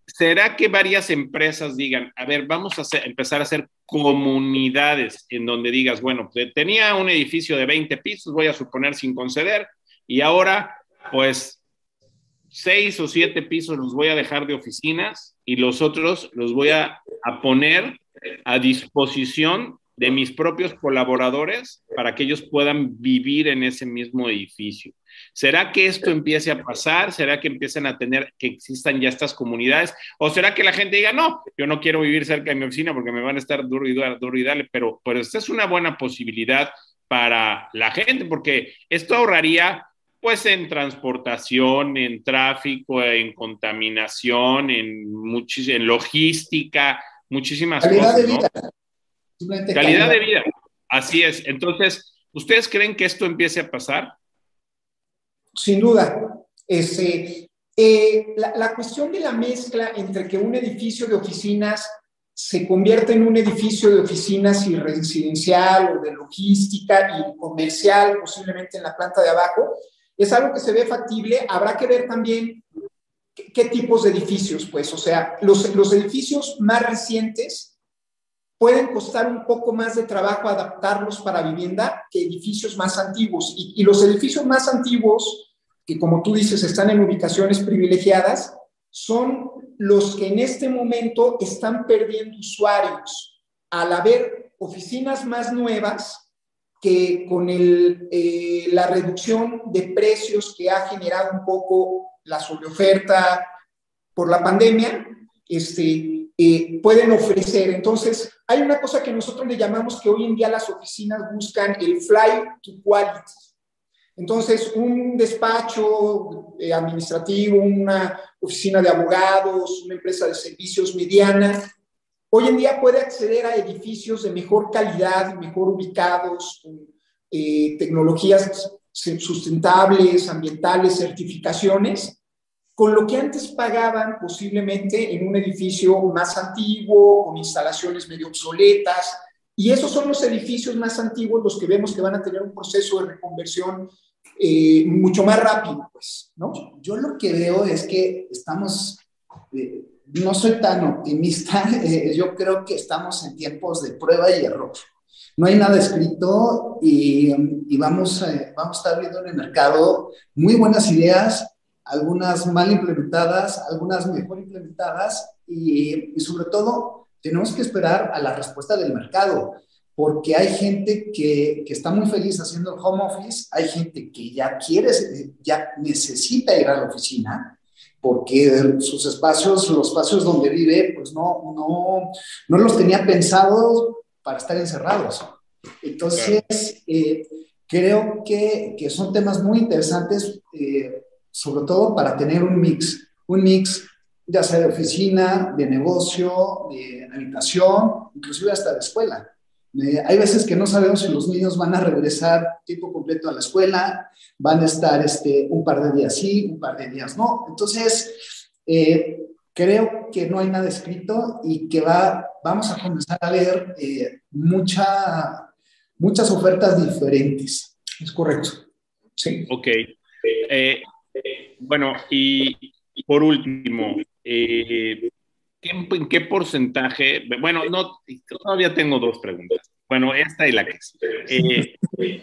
¿será que varias empresas digan, a ver, vamos a empezar a hacer comunidades en donde digas, bueno, tenía un edificio de 20 pisos, voy a suponer sin conceder, y ahora pues seis o siete pisos los voy a dejar de oficinas y los otros los voy a, poner a disposición de mis propios colaboradores para que ellos puedan vivir en ese mismo edificio. ¿Será que esto empiece a pasar? ¿Será que empiecen a tener, que existan ya estas comunidades? ¿O será que la gente diga, no, yo no quiero vivir cerca de mi oficina porque me van a estar duro y duro, duro y dale? Pero, pero esta es una buena posibilidad para la gente porque esto ahorraría pues en transportación, en tráfico, en contaminación, en, en logística, muchísimas calidad cosas. De vida. Calidad, calidad de vida. Así es. Entonces, ¿ustedes creen que esto empiece a pasar? Sin duda. Este, eh, la, la, cuestión de la mezcla entre que un edificio de oficinas se convierte en un edificio de oficinas y residencial o de logística y comercial, posiblemente en la planta de abajo, es algo que se ve factible. Habrá que ver también qué, tipos de edificios, pues, o sea, los, los edificios más recientes pueden costar un poco más de trabajo adaptarlos para vivienda que edificios más antiguos. Y, y, los edificios más antiguos, que como tú dices, están en ubicaciones privilegiadas, son los que en este momento están perdiendo usuarios al haber oficinas más nuevas que con eh, la reducción de precios que ha generado un poco la sobreoferta por la pandemia, este, eh, pueden ofrecer. Entonces, hay una cosa que nosotros le llamamos que hoy en día las oficinas buscan el fly to quality. Entonces, un despacho eh, administrativo, una oficina de abogados, una empresa de servicios mediana, hoy en día puede acceder a edificios de mejor calidad, mejor ubicados, con eh, tecnologías sustentables, ambientales, certificaciones, con lo que antes pagaban posiblemente en un edificio más antiguo, con instalaciones medio obsoletas, y esos son los edificios más antiguos los que vemos que van a tener un proceso de reconversión eh, mucho más rápido, pues, ¿no? Yo lo que veo es que estamos, eh, no soy tan optimista, eh, yo creo que estamos en tiempos de prueba y error. No hay nada escrito y, vamos, vamos a estar viendo en el mercado muy buenas ideas, algunas mal implementadas, algunas mejor implementadas y, y sobre todo tenemos que esperar a la respuesta del mercado porque hay gente que, que, está muy feliz haciendo el home office, hay gente que ya quiere, ya necesita ir a la oficina, porque sus espacios, los espacios donde vive, pues no, no, no los tenía pensados para estar encerrados. Entonces, eh, creo que, que, son temas muy interesantes, eh, sobre todo para tener un mix, un mix ya sea de oficina, de negocio, de habitación, inclusive hasta de escuela. Eh, hay veces que no sabemos si los niños van a regresar tiempo completo a la escuela, van a estar este, un par de días sí, un par de días no. Entonces, eh, creo que no hay nada escrito y que va, vamos a comenzar a ver eh, mucha, muchas ofertas diferentes. Es correcto. Sí. Ok. bueno, y por último, ¿En qué porcentaje? Bueno, no, todavía tengo dos preguntas. Bueno, esta y la que es. Eh,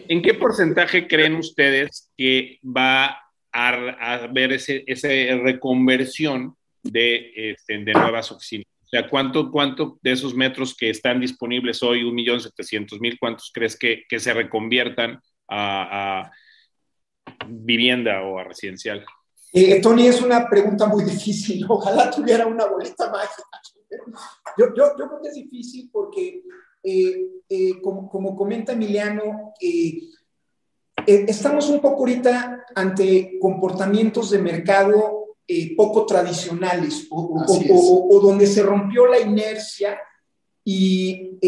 ¿En qué porcentaje creen ustedes que va a, haber esa reconversión de, este, de nuevas oficinas? O sea, ¿cuánto, ¿cuánto de esos metros que están disponibles hoy, 1.700.000, cuántos crees que, se reconviertan a vivienda o a residencial? Eh, Tony, es una pregunta muy difícil. Ojalá tuviera una boleta mágica. Yo, yo, yo creo que es difícil porque, eh, eh, como, como, comenta Emiliano, eh, eh, estamos un poco ahorita ante comportamientos de mercado poco tradicionales o, o, o, o, donde se rompió la inercia y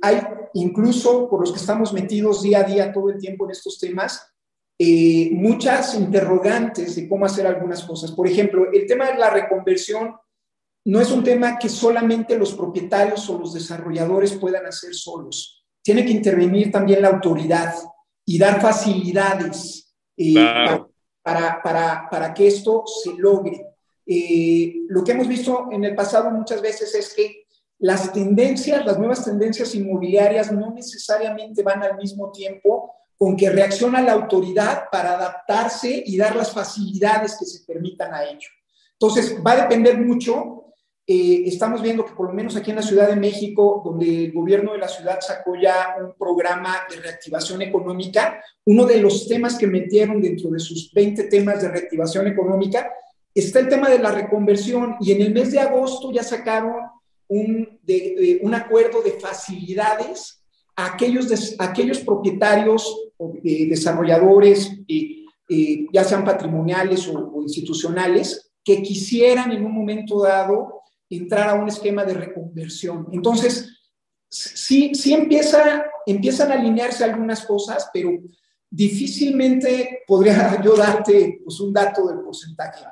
hay incluso por los que estamos metidos día a día todo el tiempo en estos temas, eh, muchas interrogantes de cómo hacer algunas cosas. Por ejemplo, el tema de la reconversión no es un tema que solamente los propietarios o los desarrolladores puedan hacer solos. Tiene que intervenir también la autoridad y dar facilidades eh, claro. para, para, para, que esto se logre. Eh, lo que hemos visto en el pasado muchas veces es que las tendencias, las nuevas tendencias inmobiliarias no necesariamente van al mismo tiempo con que reacciona la autoridad para adaptarse y dar las facilidades que se permitan a ello. Entonces, va a depender mucho eh, estamos viendo que por lo menos aquí en la Ciudad de México, donde el gobierno de la ciudad sacó ya un programa de reactivación económica, uno de los temas que metieron dentro de sus 20 temas de reactivación económica está el tema de la reconversión y en el mes de agosto ya sacaron un, un acuerdo de facilidades a aquellos, aquellos propietarios o desarrolladores, ya sean patrimoniales o, o institucionales, que quisieran en un momento dado entrar a un esquema de reconversión. Entonces, sí, sí empieza, empiezan a alinearse algunas cosas, pero difícilmente podría yo darte pues, un dato del porcentaje.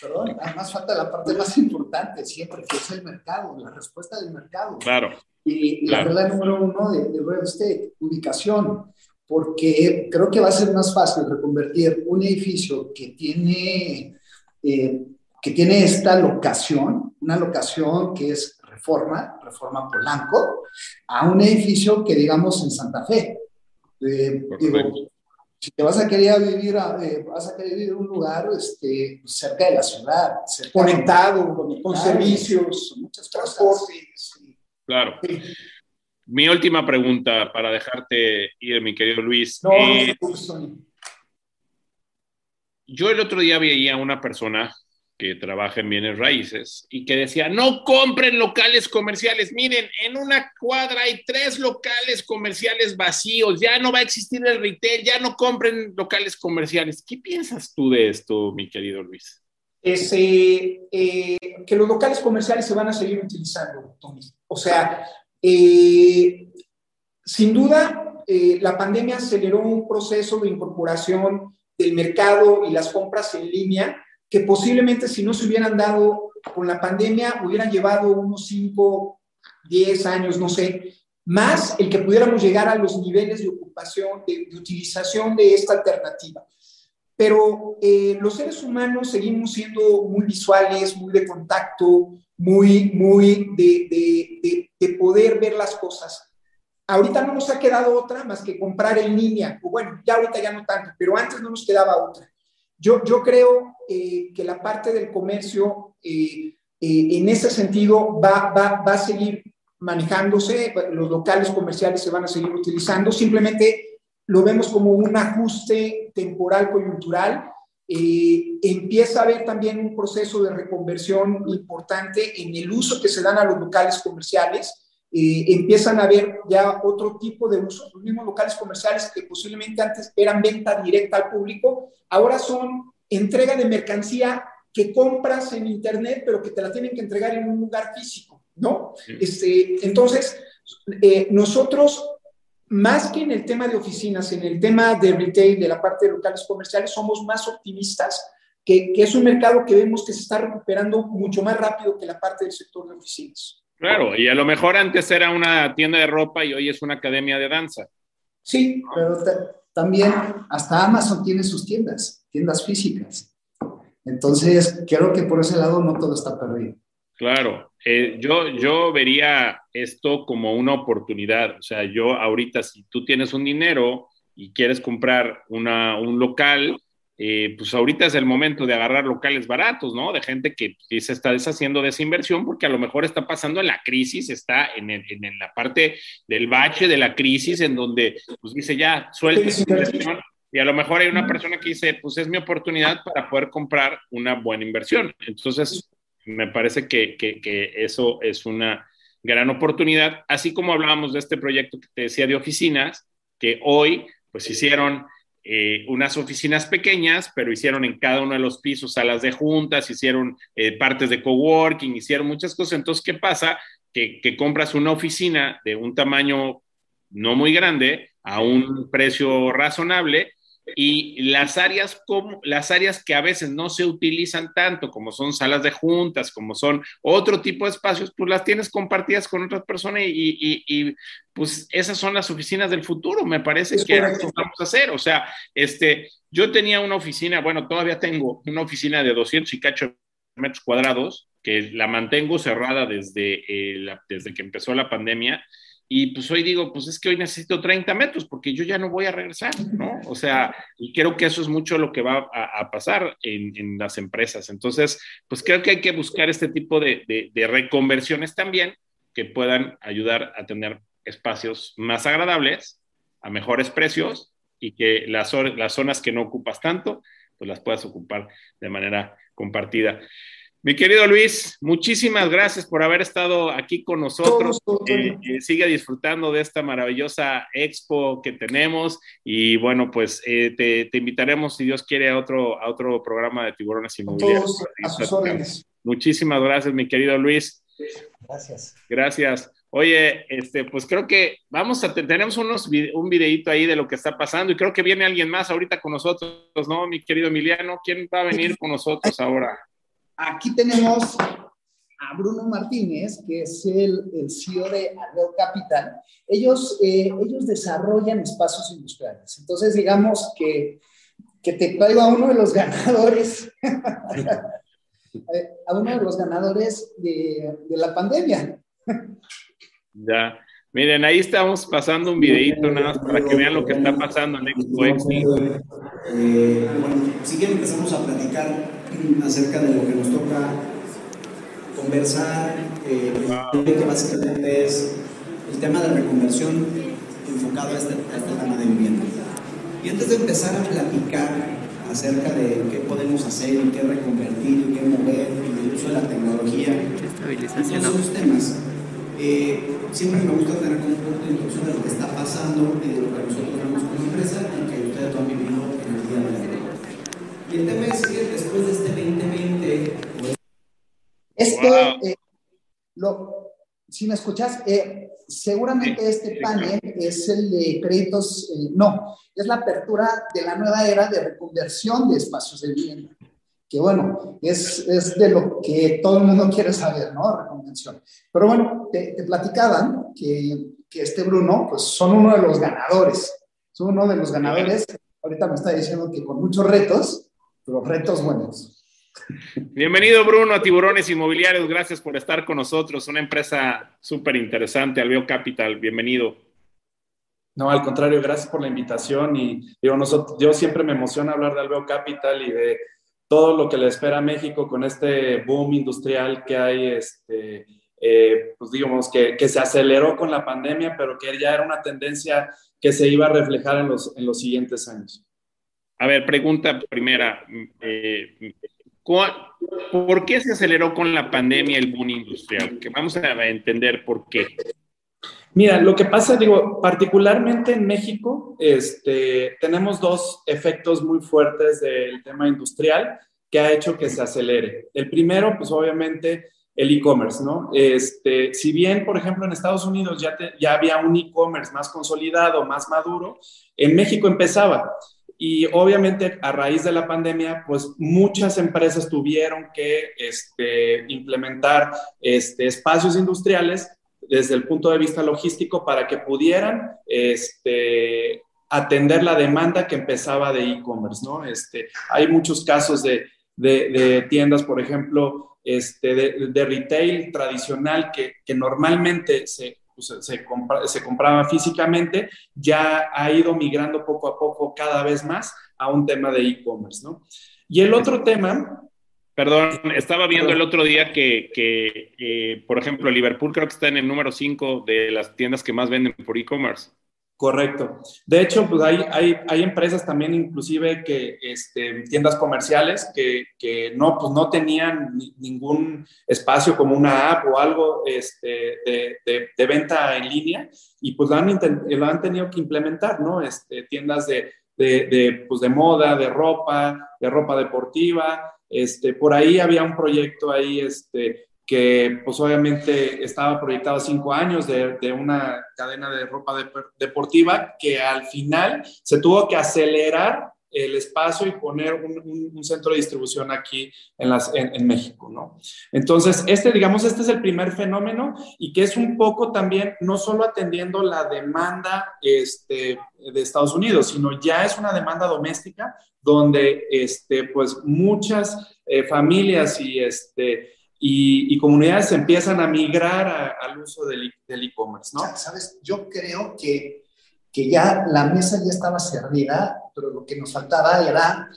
Perdón, además falta la parte más importante siempre, que es el mercado, la respuesta del mercado. Claro. Y, la verdad número uno de, de real estate, ubicación, porque creo que va a ser más fácil reconvertir un edificio que tiene eh, que tiene esta locación, una locación que es Reforma, Reforma Polanco, a un edificio que digamos en Santa Fe. Eh, si te vas a querer vivir, eh, vas a querer vivir en un lugar este, cerca de la ciudad, conectado, con, servicios, muchas transportes. Claro. Mi última pregunta para dejarte ir, mi querido Luis. No, eh, yo el otro día veía a una persona que trabaja en bienes raíces y que decía, no compren locales comerciales. Miren, en una cuadra hay tres locales comerciales vacíos, ya no va a existir el retail, ya no compren locales comerciales. ¿Qué piensas tú de esto, mi querido Luis? Eh, que los locales comerciales se van a seguir utilizando, Tony. O sea, eh, sin duda, eh, la pandemia aceleró un proceso de incorporación del mercado y las compras en línea que posiblemente si no se hubieran dado con la pandemia, hubieran llevado unos 5, 10 años, no sé, más el que pudiéramos llegar a los niveles de ocupación, de, utilización de esta alternativa. Pero eh, los seres humanos seguimos siendo muy visuales, muy de contacto, muy, muy de, de, de, poder ver las cosas. Ahorita no nos ha quedado otra más que comprar en línea. O bueno, ya ahorita ya no tanto, pero antes no nos quedaba otra. Yo, yo creo eh, que la parte del comercio eh, eh, en ese sentido va, va, va, a seguir manejándose, los locales comerciales se van a seguir utilizando, simplemente lo vemos como un ajuste temporal coyuntural. empieza a haber también un proceso de reconversión importante en el uso que se dan a los locales comerciales. empiezan a haber ya otro tipo de usos. Los mismos locales comerciales que posiblemente antes eran venta directa al público, ahora son entrega de mercancía que compras en internet, pero que te la tienen que entregar en un lugar físico, ¿no? Este, entonces, eh, nosotros, más que en el tema de oficinas, en el tema de retail, de la parte de locales comerciales, somos más optimistas, que, que es un mercado que vemos que se está recuperando mucho más rápido que la parte del sector de oficinas. Claro, y a lo mejor antes era una tienda de ropa y hoy es una academia de danza. Sí, pero también hasta Amazon tiene sus tiendas, tiendas físicas. Entonces, creo que por ese lado no todo está perdido. Claro, eh, yo, yo vería esto como una oportunidad. O sea, yo ahorita, si tú tienes un dinero y quieres comprar una, un local, eh, pues ahorita es el momento de agarrar locales baratos, ¿no? De gente que, se está deshaciendo de esa inversión porque a lo mejor está pasando en la crisis, está en, en, la parte del bache de la crisis en donde pues dice ya, suelta inversión y a lo mejor hay una persona que dice, pues es mi oportunidad para poder comprar una buena inversión. Entonces, me parece que, que, eso es una gran oportunidad, así como hablábamos de este proyecto que te decía de oficinas, que hoy pues hicieron eh, unas oficinas pequeñas, pero hicieron en cada uno de los pisos salas de juntas, hicieron eh, partes de coworking, hicieron muchas cosas. Entonces, ¿qué pasa? Que compras una oficina de un tamaño no muy grande a un precio razonable y las áreas, como, las áreas que a veces no se utilizan tanto, como son salas de juntas, como son otro tipo de espacios, pues las tienes compartidas con otras personas y, y, pues esas son las oficinas del futuro, me parece que vamos a hacer. O sea, este, yo tenía una oficina, bueno, todavía tengo una oficina de 200 y cacho metros cuadrados, que la mantengo cerrada desde, eh, desde que empezó la pandemia y pues hoy digo, pues es que hoy necesito 30 metros porque yo ya no voy a regresar, ¿no? O sea, y creo que eso es mucho lo que va a, pasar en, las empresas. Entonces, pues creo que hay que buscar este tipo de, de, reconversiones también que puedan ayudar a tener espacios más agradables, a mejores precios y que las, las zonas que no ocupas tanto, pues las puedas ocupar de manera compartida. Mi querido Luis, muchísimas gracias por haber estado aquí con nosotros. Eh, eh, sigue disfrutando de esta maravillosa expo que tenemos y bueno, pues eh, te, invitaremos, si Dios quiere, a otro, a otro programa de tiburones inmobiliarios. Muchísimas gracias, mi querido Luis. Gracias. Gracias. Oye, este, pues creo que vamos a, tenemos unos, un videito ahí de lo que está pasando y creo que viene alguien más ahorita con nosotros, ¿no, mi querido Emiliano? ¿Quién va a venir con nosotros ahora? Aquí tenemos a Bruno Martínez, que es el, CEO de Alveo Capital. Ellos, eh, ellos desarrollan espacios industriales. Entonces, digamos que, que te traigo a uno de los ganadores, a uno de los ganadores de la pandemia. Ya. Miren, ahí estamos pasando un videito nada más para que vean lo que está pasando en Expo eh, bueno, si quieren empezamos a platicar acerca de lo que nos toca conversar, eh, que básicamente es el tema de reconversión enfocado a este, a este tema de vivienda. Y antes de empezar a platicar acerca de qué podemos hacer y qué reconvertir y qué mover y el uso de la tecnología, todos esos temas, eh, siempre me gusta tener como punto de introducción de lo que está pasando y de lo que nosotros vemos como empresa y que ustedes lo han vivido en el día de hoy. Y el tema es que después de este 2020... Pues, este, eh, lo, si me escuchas, eh, seguramente este panel es el de créditos, eh, no, es la apertura de la nueva era de reconversión de espacios de vivienda que bueno, es, es, de lo que todo el mundo quiere saber, ¿no? Reconvención. Pero bueno, te, te platicaban que, que, este Bruno, pues son uno de los ganadores, son uno de los ganadores, ahorita me está diciendo que con muchos retos, pero retos buenos. Bienvenido Bruno a Tiburones Inmobiliarios, gracias por estar con nosotros, una empresa súper interesante, Alveo Capital, bienvenido. No, al contrario, gracias por la invitación y digo, nosotros, yo siempre me emociona hablar de Alveo Capital y de todo lo que le espera a México con este boom industrial que hay, este, eh, pues digamos que, se aceleró con la pandemia, pero que ya era una tendencia que se iba a reflejar en los, en siguientes años. A ver, pregunta primera. Eh, ¿Por qué se aceleró con la pandemia el boom industrial? Que vamos a entender por qué. Mira, lo que pasa, digo, particularmente en México, este, tenemos dos efectos muy fuertes del tema industrial que ha hecho que se acelere. El primero, pues obviamente, el e-commerce, ¿no? Este, si bien, por ejemplo, en Estados Unidos ya, ya había un e-commerce más consolidado, más maduro, en México empezaba. Y obviamente a raíz de la pandemia, pues muchas empresas tuvieron que este, implementar este, espacios industriales desde el punto de vista logístico para que pudieran este, atender la demanda que empezaba de e-commerce, ¿no? Este, hay muchos casos de, de, tiendas, por ejemplo, este, de, retail tradicional que, que normalmente se, pues, se, se, compraba físicamente, ya ha ido migrando poco a poco cada vez más a un tema de e-commerce, ¿no? Y el otro tema Perdón, estaba viendo el otro día que, que por ejemplo, Liverpool creo que está en el número 5 de las tiendas que más venden por e-commerce. Correcto. De hecho, pues hay, hay, hay empresas también, inclusive, que este, tiendas comerciales que, que, no, pues no tenían ningún espacio como una app o algo este, de, de, venta en línea y pues lo han, lo han tenido que implementar, ¿no? Este, tiendas de, de, pues de moda, de ropa, de ropa deportiva, este, por ahí había un proyecto ahí este, que pues obviamente estaba proyectado cinco años de, de una cadena de ropa deportiva que al final se tuvo que acelerar el espacio y poner un, un, centro de distribución aquí en, las, en, México, ¿no? Entonces, este, digamos, este es el primer fenómeno y que es un poco también, no solo atendiendo la demanda este, de Estados Unidos, sino ya es una demanda doméstica donde, este, pues, muchas eh, familias y, este, y, comunidades empiezan a migrar al uso del e-commerce, ¿no? Sabes, yo creo que, que ya la mesa ya estaba servida, pero lo que nos faltaba era,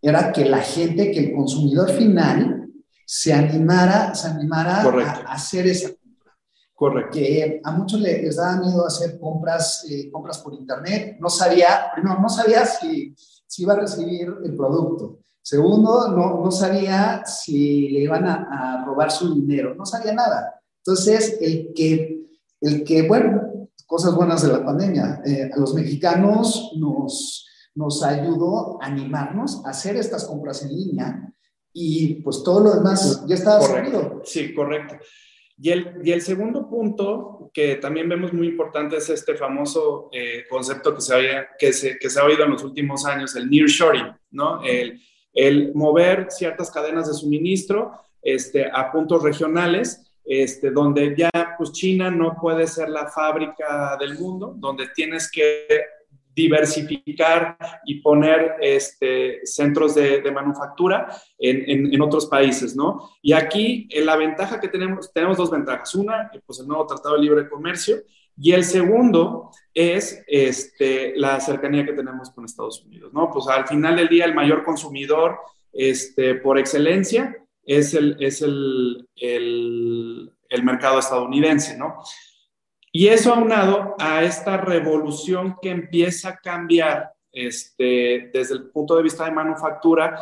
era que la gente, que el consumidor final se animara, se animara a, hacer esa compra. Correcto. Que a muchos les, daba miedo hacer compras, eh, compras por internet. No sabía, primero, no sabía si, si iba a recibir el producto. Segundo, no, no sabía si le iban a, robar su dinero, no sabía nada. Entonces, el que, el que bueno, cosas buenas de la pandemia, eh, a los mexicanos nos, nos ayudó a animarnos a hacer estas compras en línea y pues todo lo demás ya estaba correcto. Sí, correcto. Y el, y el, segundo punto que también vemos muy importante es este famoso eh, concepto que se, había, que, se, que se ha oído en los últimos años, el nearshoring, ¿no? El, el mover ciertas cadenas de suministro este, a puntos regionales, este, donde ya pues China no puede ser la fábrica del mundo, donde tienes que diversificar y poner este, centros de, manufactura en, otros países, ¿no? Y aquí la ventaja que tenemos, tenemos dos ventajas. Una, pues el nuevo Tratado de Libre Comercio y el segundo es este, la cercanía que tenemos con Estados Unidos, ¿no? Pues al final del día el mayor consumidor este, por excelencia es el, es el, el mercado estadounidense, ¿no? Y eso aunado a esta revolución que empieza a cambiar este, desde el punto de vista de manufactura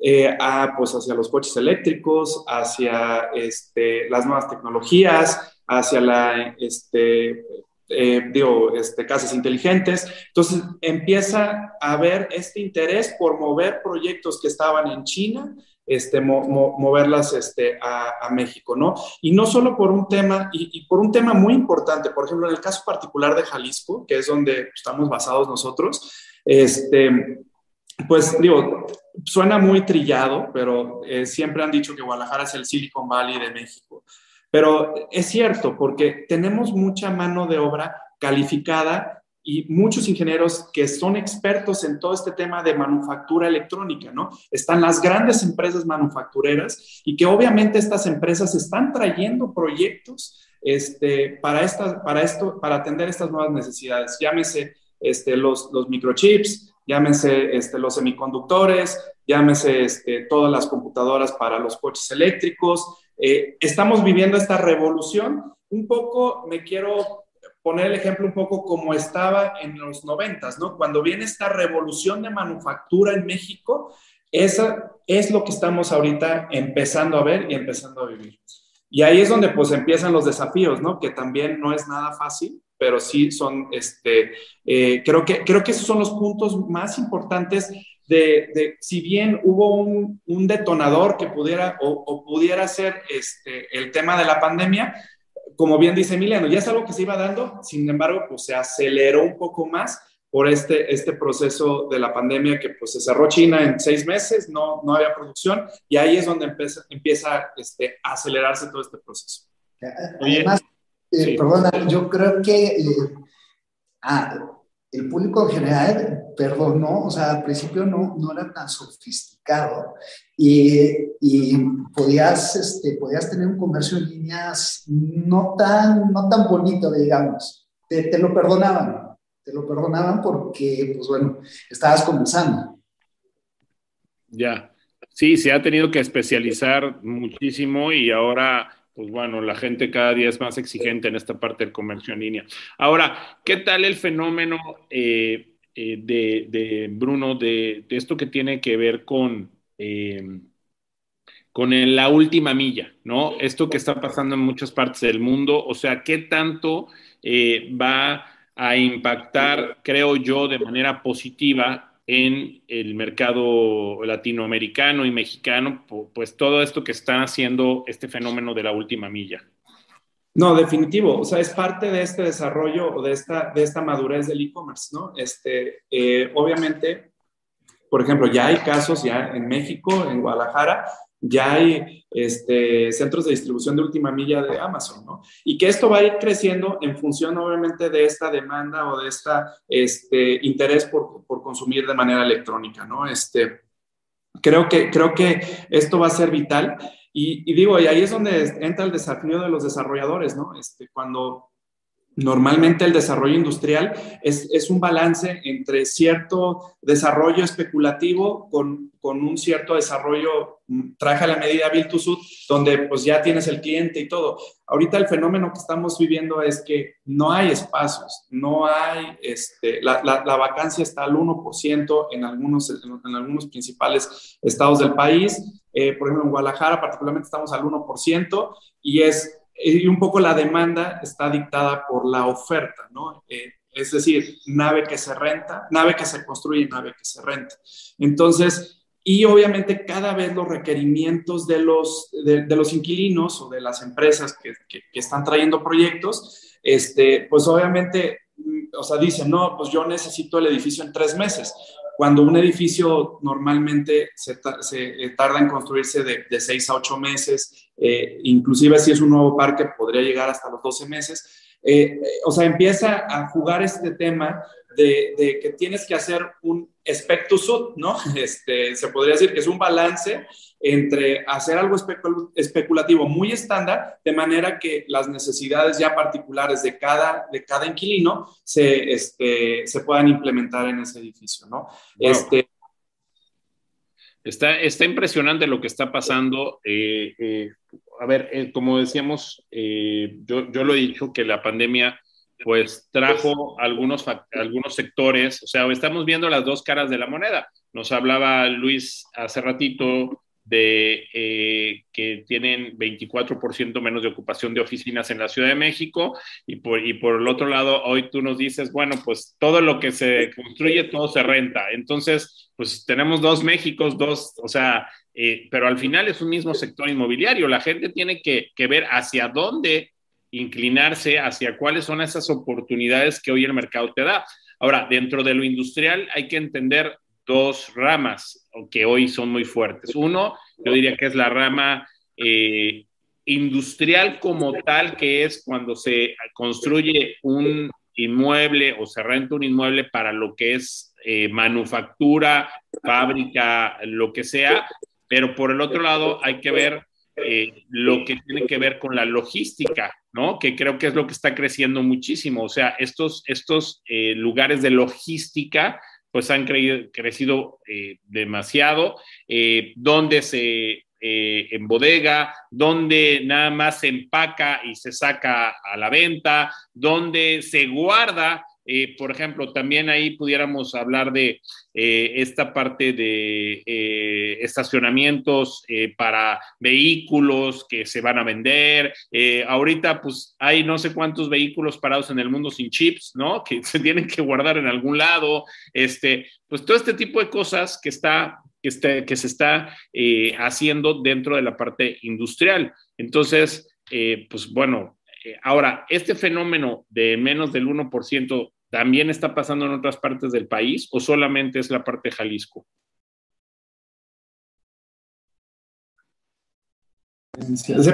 eh, a, pues hacia los coches eléctricos, hacia este, las nuevas tecnologías, hacia la, este, eh, este, casas inteligentes. Entonces empieza a haber este interés por mover proyectos que estaban en China, este, moverlas este, a, México, ¿no? Y no solo por un tema, y, por un tema muy importante, por ejemplo, en el caso particular de Jalisco, que es donde estamos basados nosotros, este, pues digo, suena muy trillado, pero eh, siempre han dicho que Guadalajara es el Silicon Valley de México. Pero es cierto, porque tenemos mucha mano de obra calificada y muchos ingenieros que son expertos en todo este tema de manufactura electrónica, ¿no? Están las grandes empresas manufactureras y que obviamente estas empresas están trayendo proyectos este, para, esta, para, esto, para atender estas nuevas necesidades. Llámese este, los, los microchips, llámese este, los semiconductores, llámese este, todas las computadoras para los coches eléctricos, eh, estamos viviendo esta revolución. Un poco me quiero poner el ejemplo un poco como estaba en los noventas, ¿no? Cuando viene esta revolución de manufactura en México, esa es lo que estamos ahorita empezando a ver y empezando a vivir. Y ahí es donde pues empiezan los desafíos, ¿no? Que también no es nada fácil, pero sí son, este, eh, creo, que, creo que esos son los puntos más importantes de, si bien hubo un, detonador que pudiera o, pudiera ser este, el tema de la pandemia, como bien dice Emiliano, ya es algo que se iba dando, sin embargo, pues se aceleró un poco más por este, este proceso de la pandemia que pues se cerró China en seis meses, no, no había producción y ahí es donde empieza, empieza este, a acelerarse todo este proceso. Además, eh, perdona, yo creo que eh, ah, el público en general perdonó, o sea, al principio no, no era tan sofisticado y, y podías, este, podías tener un comercio en líneas no tan, no tan bonito, digamos. Te, te, lo perdonaban, te lo perdonaban porque, pues bueno, estabas comenzando. Ya, sí, se ha tenido que especializar muchísimo y ahora pues bueno, la gente cada día es más exigente en esta parte del comercio en línea. Ahora, ¿qué tal el fenómeno eh, eh, de, Bruno, de, esto que tiene que ver con, eh, con la última milla, ¿no? Esto que está pasando en muchas partes del mundo, o sea, ¿qué tanto va a impactar, creo yo, de manera positiva en el mercado latinoamericano y mexicano, pues todo esto que está haciendo este fenómeno de la última milla. No, definitivo, o sea, es parte de este desarrollo o de esta, de esta madurez del e-commerce, ¿no? Este, eh, obviamente, por ejemplo, ya hay casos ya en México, en Guadalajara, ya hay este, centros de distribución de última milla de Amazon, ¿no? Y que esto va a ir creciendo en función, obviamente, de esta demanda o de este interés por, por consumir de manera electrónica, ¿no? Este, creo, que, creo que esto va a ser vital Y, digo, y ahí es donde entra el desafío de los desarrolladores, ¿no? Este, cuando Normalmente el desarrollo industrial es, es, un balance entre cierto desarrollo especulativo con, con un cierto desarrollo, mm, traje la medida Build to Suit, donde pues ya tienes el cliente y todo. Ahorita el fenómeno que estamos viviendo es que no hay espacios, no hay, este, la, la, vacancia está al 1% en algunos, en, algunos principales estados del país. Eh, por ejemplo, en Guadalajara particularmente estamos al 1% y es y un poco la demanda está dictada por la oferta, ¿no? Eh, es decir, nave que se renta, nave que se construye, nave que se renta. Entonces, y obviamente cada vez los requerimientos de los, de, los inquilinos o de las empresas que, que, están trayendo proyectos, este, pues obviamente, mm, o sea, dicen, no, pues yo necesito el edificio en tres meses cuando un edificio normalmente se, eh, tarda en construirse de, de, seis a ocho meses, eh, inclusive si es un nuevo parque podría llegar hasta los 12 meses. Eh, o sea, empieza a jugar este tema de, que tienes que hacer un spectus ¿no? Este, se podría decir que es un balance entre hacer algo especulativo muy estándar, de manera que las necesidades ya particulares de cada, de cada inquilino se, este, se puedan implementar en ese edificio, ¿no? Este, está, está impresionante lo que está pasando. Eh, eh, a ver, eh, como decíamos, yo, yo lo he dicho, que la pandemia pues trajo algunos, algunos sectores, o sea, estamos viendo las dos caras de la moneda. Nos hablaba Luis hace ratito de eh, que tienen 24% menos de ocupación de oficinas en la Ciudad de México y por, y por el otro lado, hoy tú nos dices, bueno, pues todo lo que se construye, todo se renta. Entonces, pues tenemos dos Méxicos, dos, o sea, eh, pero al final es un mismo sector inmobiliario. La gente tiene que, que ver hacia dónde inclinarse, hacia cuáles son esas oportunidades que hoy el mercado te da. Ahora, dentro de lo industrial hay que entender dos ramas que hoy son muy fuertes. Uno, yo diría que es la rama eh, industrial como tal, que es cuando se construye un inmueble o se renta un inmueble para lo que es eh, manufactura, fábrica, lo que sea, pero por el otro lado hay que ver eh, lo que tiene que ver con la logística, ¿no? Que creo que es lo que está creciendo muchísimo. O sea, estos, estos lugares de logística pues han crecido eh, demasiado, eh, donde se eh, en bodega, donde nada más se empaca y se saca a la venta, donde se guarda eh, por ejemplo, también ahí pudiéramos hablar de eh, esta parte de eh, estacionamientos para vehículos que se van a vender. ahorita, pues hay no sé cuántos vehículos parados en el mundo sin chips, ¿no? Que se tienen que guardar en algún lado. Este, pues todo este tipo de cosas que está que, este, que se está haciendo dentro de la parte industrial. Entonces, pues bueno, ahora, este fenómeno de menos del 1% ¿También está pasando en otras partes del país o solamente es la parte de Jalisco?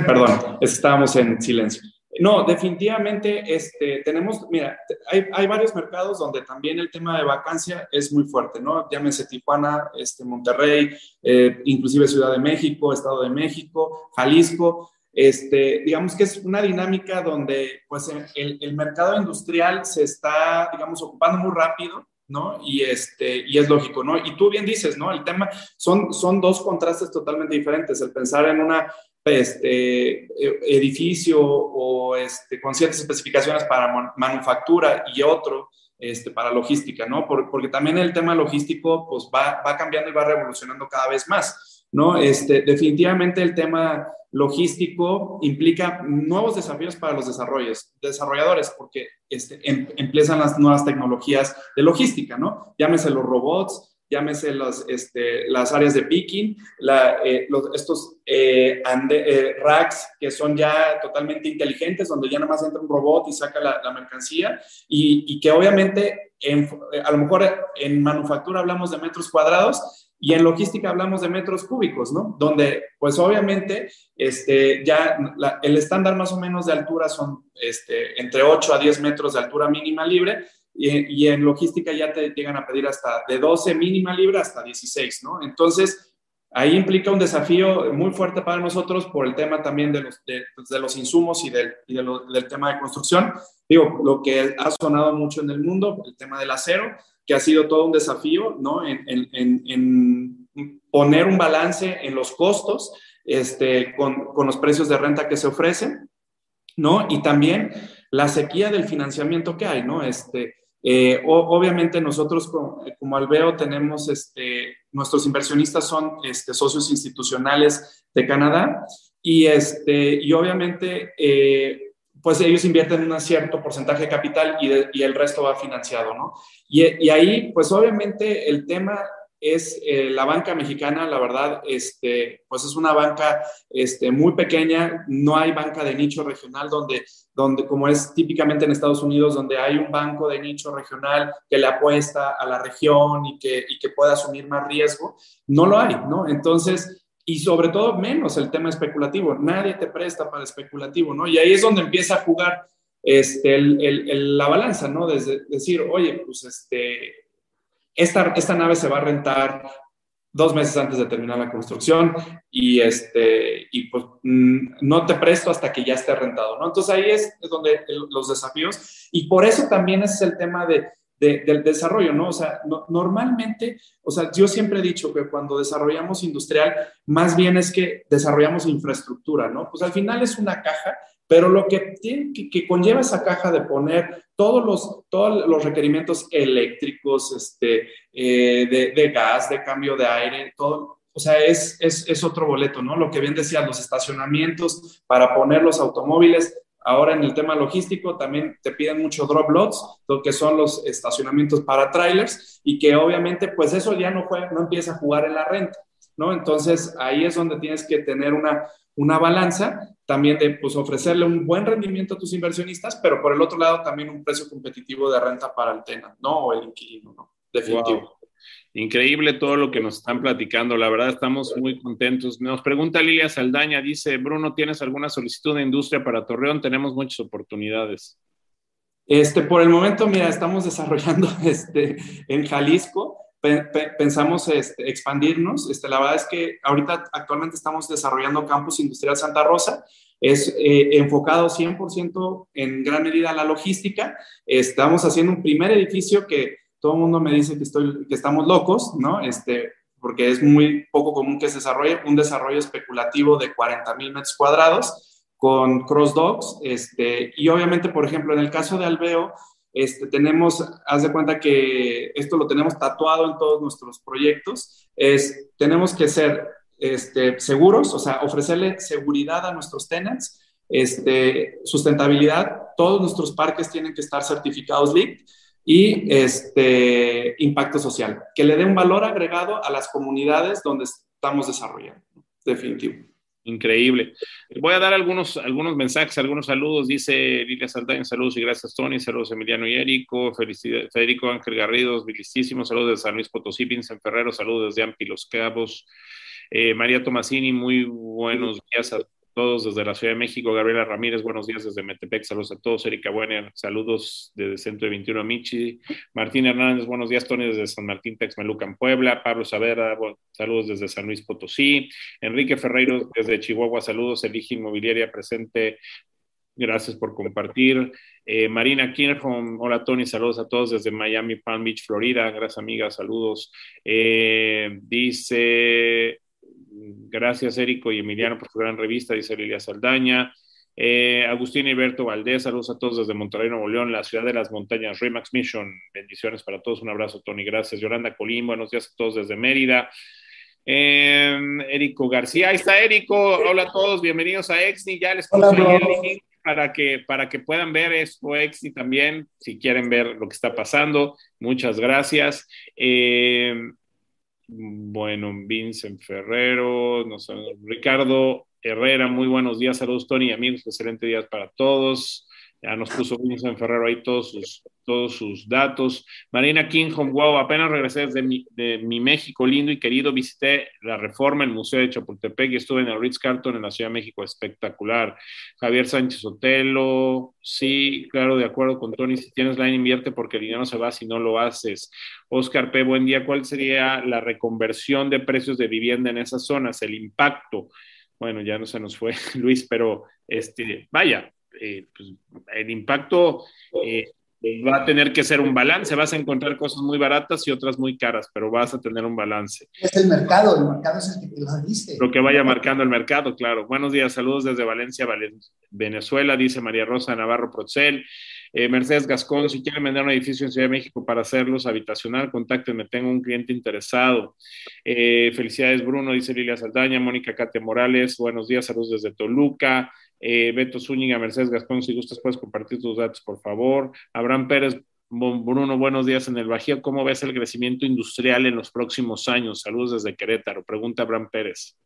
Perdón, estábamos en silencio. No, definitivamente este, tenemos, mira, hay, varios mercados donde también el tema de vacancia es muy fuerte, ¿no? Llámese Tijuana, este, Monterrey, eh, inclusive Ciudad de México, Estado de México, Jalisco. Este, digamos que es una dinámica donde pues, el, el, mercado industrial se está, digamos, ocupando muy rápido, ¿no? Y, este, y es lógico, ¿no? Y tú bien dices, ¿no? El tema son, son dos contrastes totalmente diferentes. El pensar en una este, e, edificio o este, con ciertas especificaciones para manufactura y otro este, para logística, ¿no? porque también el tema logístico pues va, va cambiando y va revolucionando cada vez más, ¿no? Este, definitivamente el tema logístico implica nuevos desafíos para los desarrolladores, porque este, em, empiezan las nuevas tecnologías de logística, ¿no? Llámese los robots, llámese los, este, las áreas de picking, eh, estos eh, eh, racks que son ya totalmente inteligentes, donde ya nada más entra un robot y saca la, mercancía, y, que obviamente a lo mejor en manufactura hablamos de metros cuadrados, y en logística hablamos de metros cúbicos, ¿no? Donde, pues obviamente, este, ya el estándar más o menos de altura son este, entre 8 a 10 metros de altura mínima libre, y, en logística ya te llegan a pedir hasta de 12 mínima libre hasta 16, ¿no? Entonces, Ahí implica un desafío muy fuerte para nosotros por el tema también de los, de, pues, los insumos y, del, y del tema de construcción. Digo, lo que ha sonado mucho en el mundo, el tema del acero, que ha sido todo un desafío, ¿no? En, en, en, poner un balance en los costos este, con, con, los precios de renta que se ofrecen, ¿no? Y también la sequía del financiamiento que hay, ¿no? Este, eh, obviamente nosotros como, como, Alveo tenemos, este, nuestros inversionistas son este, socios institucionales de Canadá y, este, y obviamente eh, pues ellos invierten un cierto porcentaje de capital y, el resto va financiado, ¿no? Y, y, ahí pues obviamente el tema es eh, la banca mexicana, la verdad, este, pues es una banca este, muy pequeña, no hay banca de nicho regional donde, donde, como es típicamente en Estados Unidos, donde hay un banco de nicho regional que le apuesta a la región y que, y que pueda asumir más riesgo, no lo hay, ¿no? Entonces, y sobre todo menos el tema especulativo, nadie te presta para especulativo, ¿no? Y ahí es donde empieza a jugar este, el, el, la balanza, ¿no? Desde decir, oye, pues este, esta, esta nave se va a rentar dos meses antes de terminar la construcción y, este, y pues mm, no te presto hasta que ya esté rentado, ¿no? Entonces ahí es, donde los desafíos y por eso también es el tema de, del desarrollo, ¿no? O sea, normalmente, o sea, yo siempre he dicho que cuando desarrollamos industrial, más bien es que desarrollamos infraestructura, ¿no? Pues al final es una caja pero lo que, tiene, que, conlleva esa caja de poner todos los, todos los requerimientos eléctricos, este, eh, de, gas, de cambio de aire, todo, o sea, es, es, es, otro boleto, ¿no? Lo que bien decía, los estacionamientos para poner los automóviles. Ahora en el tema logístico también te piden mucho drop lots, lo que son los estacionamientos para trailers y que obviamente pues eso ya no, juega, no empieza a jugar en la renta, ¿no? Entonces ahí es donde tienes que tener una, una balanza también de pues, ofrecerle un buen rendimiento a tus inversionistas, pero por el otro lado también un precio competitivo de renta para el tenant, ¿no? O el inquilino, ¿no? Definitivo. Increíble todo lo que nos están platicando, la verdad estamos muy contentos. Nos pregunta Lilia Saldaña, dice, Bruno, ¿tienes alguna solicitud de industria para Torreón? Tenemos muchas oportunidades. Este, por el momento, mira, estamos desarrollando este, en Jalisco pensamos este, expandirnos. Este, la verdad es que ahorita actualmente estamos desarrollando Campus Industrial Santa Rosa. Es eh, enfocado 100% en gran medida a la logística. Estamos haciendo un primer edificio que todo el mundo me dice que, estoy, que estamos locos, ¿no? Este, porque es muy poco común que se desarrolle un desarrollo especulativo de 40 mil metros cuadrados con cross docks. Este, y obviamente, por ejemplo, en el caso de Alveo, este, tenemos, haz de cuenta que esto lo tenemos tatuado en todos nuestros proyectos, es, tenemos que ser este, seguros, o sea, ofrecerle seguridad a nuestros tenants, este, sustentabilidad, todos nuestros parques tienen que estar certificados LEED y este, impacto social, que le dé un valor agregado a las comunidades donde estamos desarrollando, definitivo. Increíble. Voy a dar algunos, algunos mensajes, algunos saludos. Dice Lilia Saldaña, saludos y gracias, Tony. Saludos Emiliano y Érico. Federico Ángel Garrido, felicísimos. Saludos de San Luis Potosí, Vincent Ferrero. Saludos desde Ampi Los Cabos. Eh, María Tomasini, muy buenos días a todos desde la Ciudad de México. Gabriela Ramírez, buenos días desde Metepec. Saludos a todos. Erika Buena, saludos desde Centro de 21 Michi. Martín Hernández, buenos días. Tony desde San Martín Texmeluca en Puebla. Pablo Savera, saludos desde San Luis Potosí. Enrique Ferreiro desde Chihuahua, saludos. Elige Inmobiliaria presente. Gracias por compartir. Eh, Marina Kirchhoff, hola Tony, saludos a todos desde Miami, Palm Beach, Florida. Gracias amiga, saludos. Eh, dice Gracias, Érico y Emiliano, por su gran revista, dice Lilia Saldaña. Eh, Agustín Berto Valdés, saludos a todos desde Monterrey, Nuevo León, la ciudad de las montañas, Remax Mission, bendiciones para todos, un abrazo, Tony, gracias. Yolanda Colín, buenos días a todos desde Mérida. Eh, Érico García, ahí está Érico, hola a todos, bienvenidos a Exni, ya les puse el link para que, para que puedan ver esto Exni también, si quieren ver lo que está pasando, muchas gracias. Eh, bueno, Vincent Ferrero, no Ricardo Herrera, muy buenos días, saludos Tony, amigos, excelente día para todos. Ya nos puso Vincent Ferrero ahí todos sus, todos sus datos. Marina King, wow, apenas regresé desde mi, de mi México lindo y querido, visité la Reforma, el Museo de Chapultepec y estuve en el Ritz Carlton en la Ciudad de México, espectacular. Javier Sánchez Otelo, sí, claro, de acuerdo con Tony, si tienes line invierte porque el dinero se va si no lo haces. Oscar P, buen día, ¿cuál sería la reconversión de precios de vivienda en esas zonas? El impacto. Bueno, ya no se nos fue Luis, pero este, vaya, eh, pues, el impacto eh, va a tener que ser un balance. Vas a encontrar cosas muy baratas y otras muy caras, pero vas a tener un balance. Es el mercado, el mercado es el que te lo dice. Lo que vaya marcando el mercado, claro. Buenos días, saludos desde Valencia, Venezuela, dice María Rosa Navarro Procel. Eh, Mercedes Gascón, si quieren vender un edificio en Ciudad de México para hacerlos habitacional, contáctenme, tengo un cliente interesado. felicidades, Bruno, dice Lilia Saldaña, Mónica Cate Morales, buenos días, saludos desde Toluca. Eh, Beto Zúñiga, Mercedes Gascón, si gustas puedes compartir tus datos, por favor. Abraham Pérez, Bruno, buenos días en el Bajío. ¿Cómo ves el crecimiento industrial en los próximos años? Saludos desde Querétaro. Pregunta Abraham Pérez.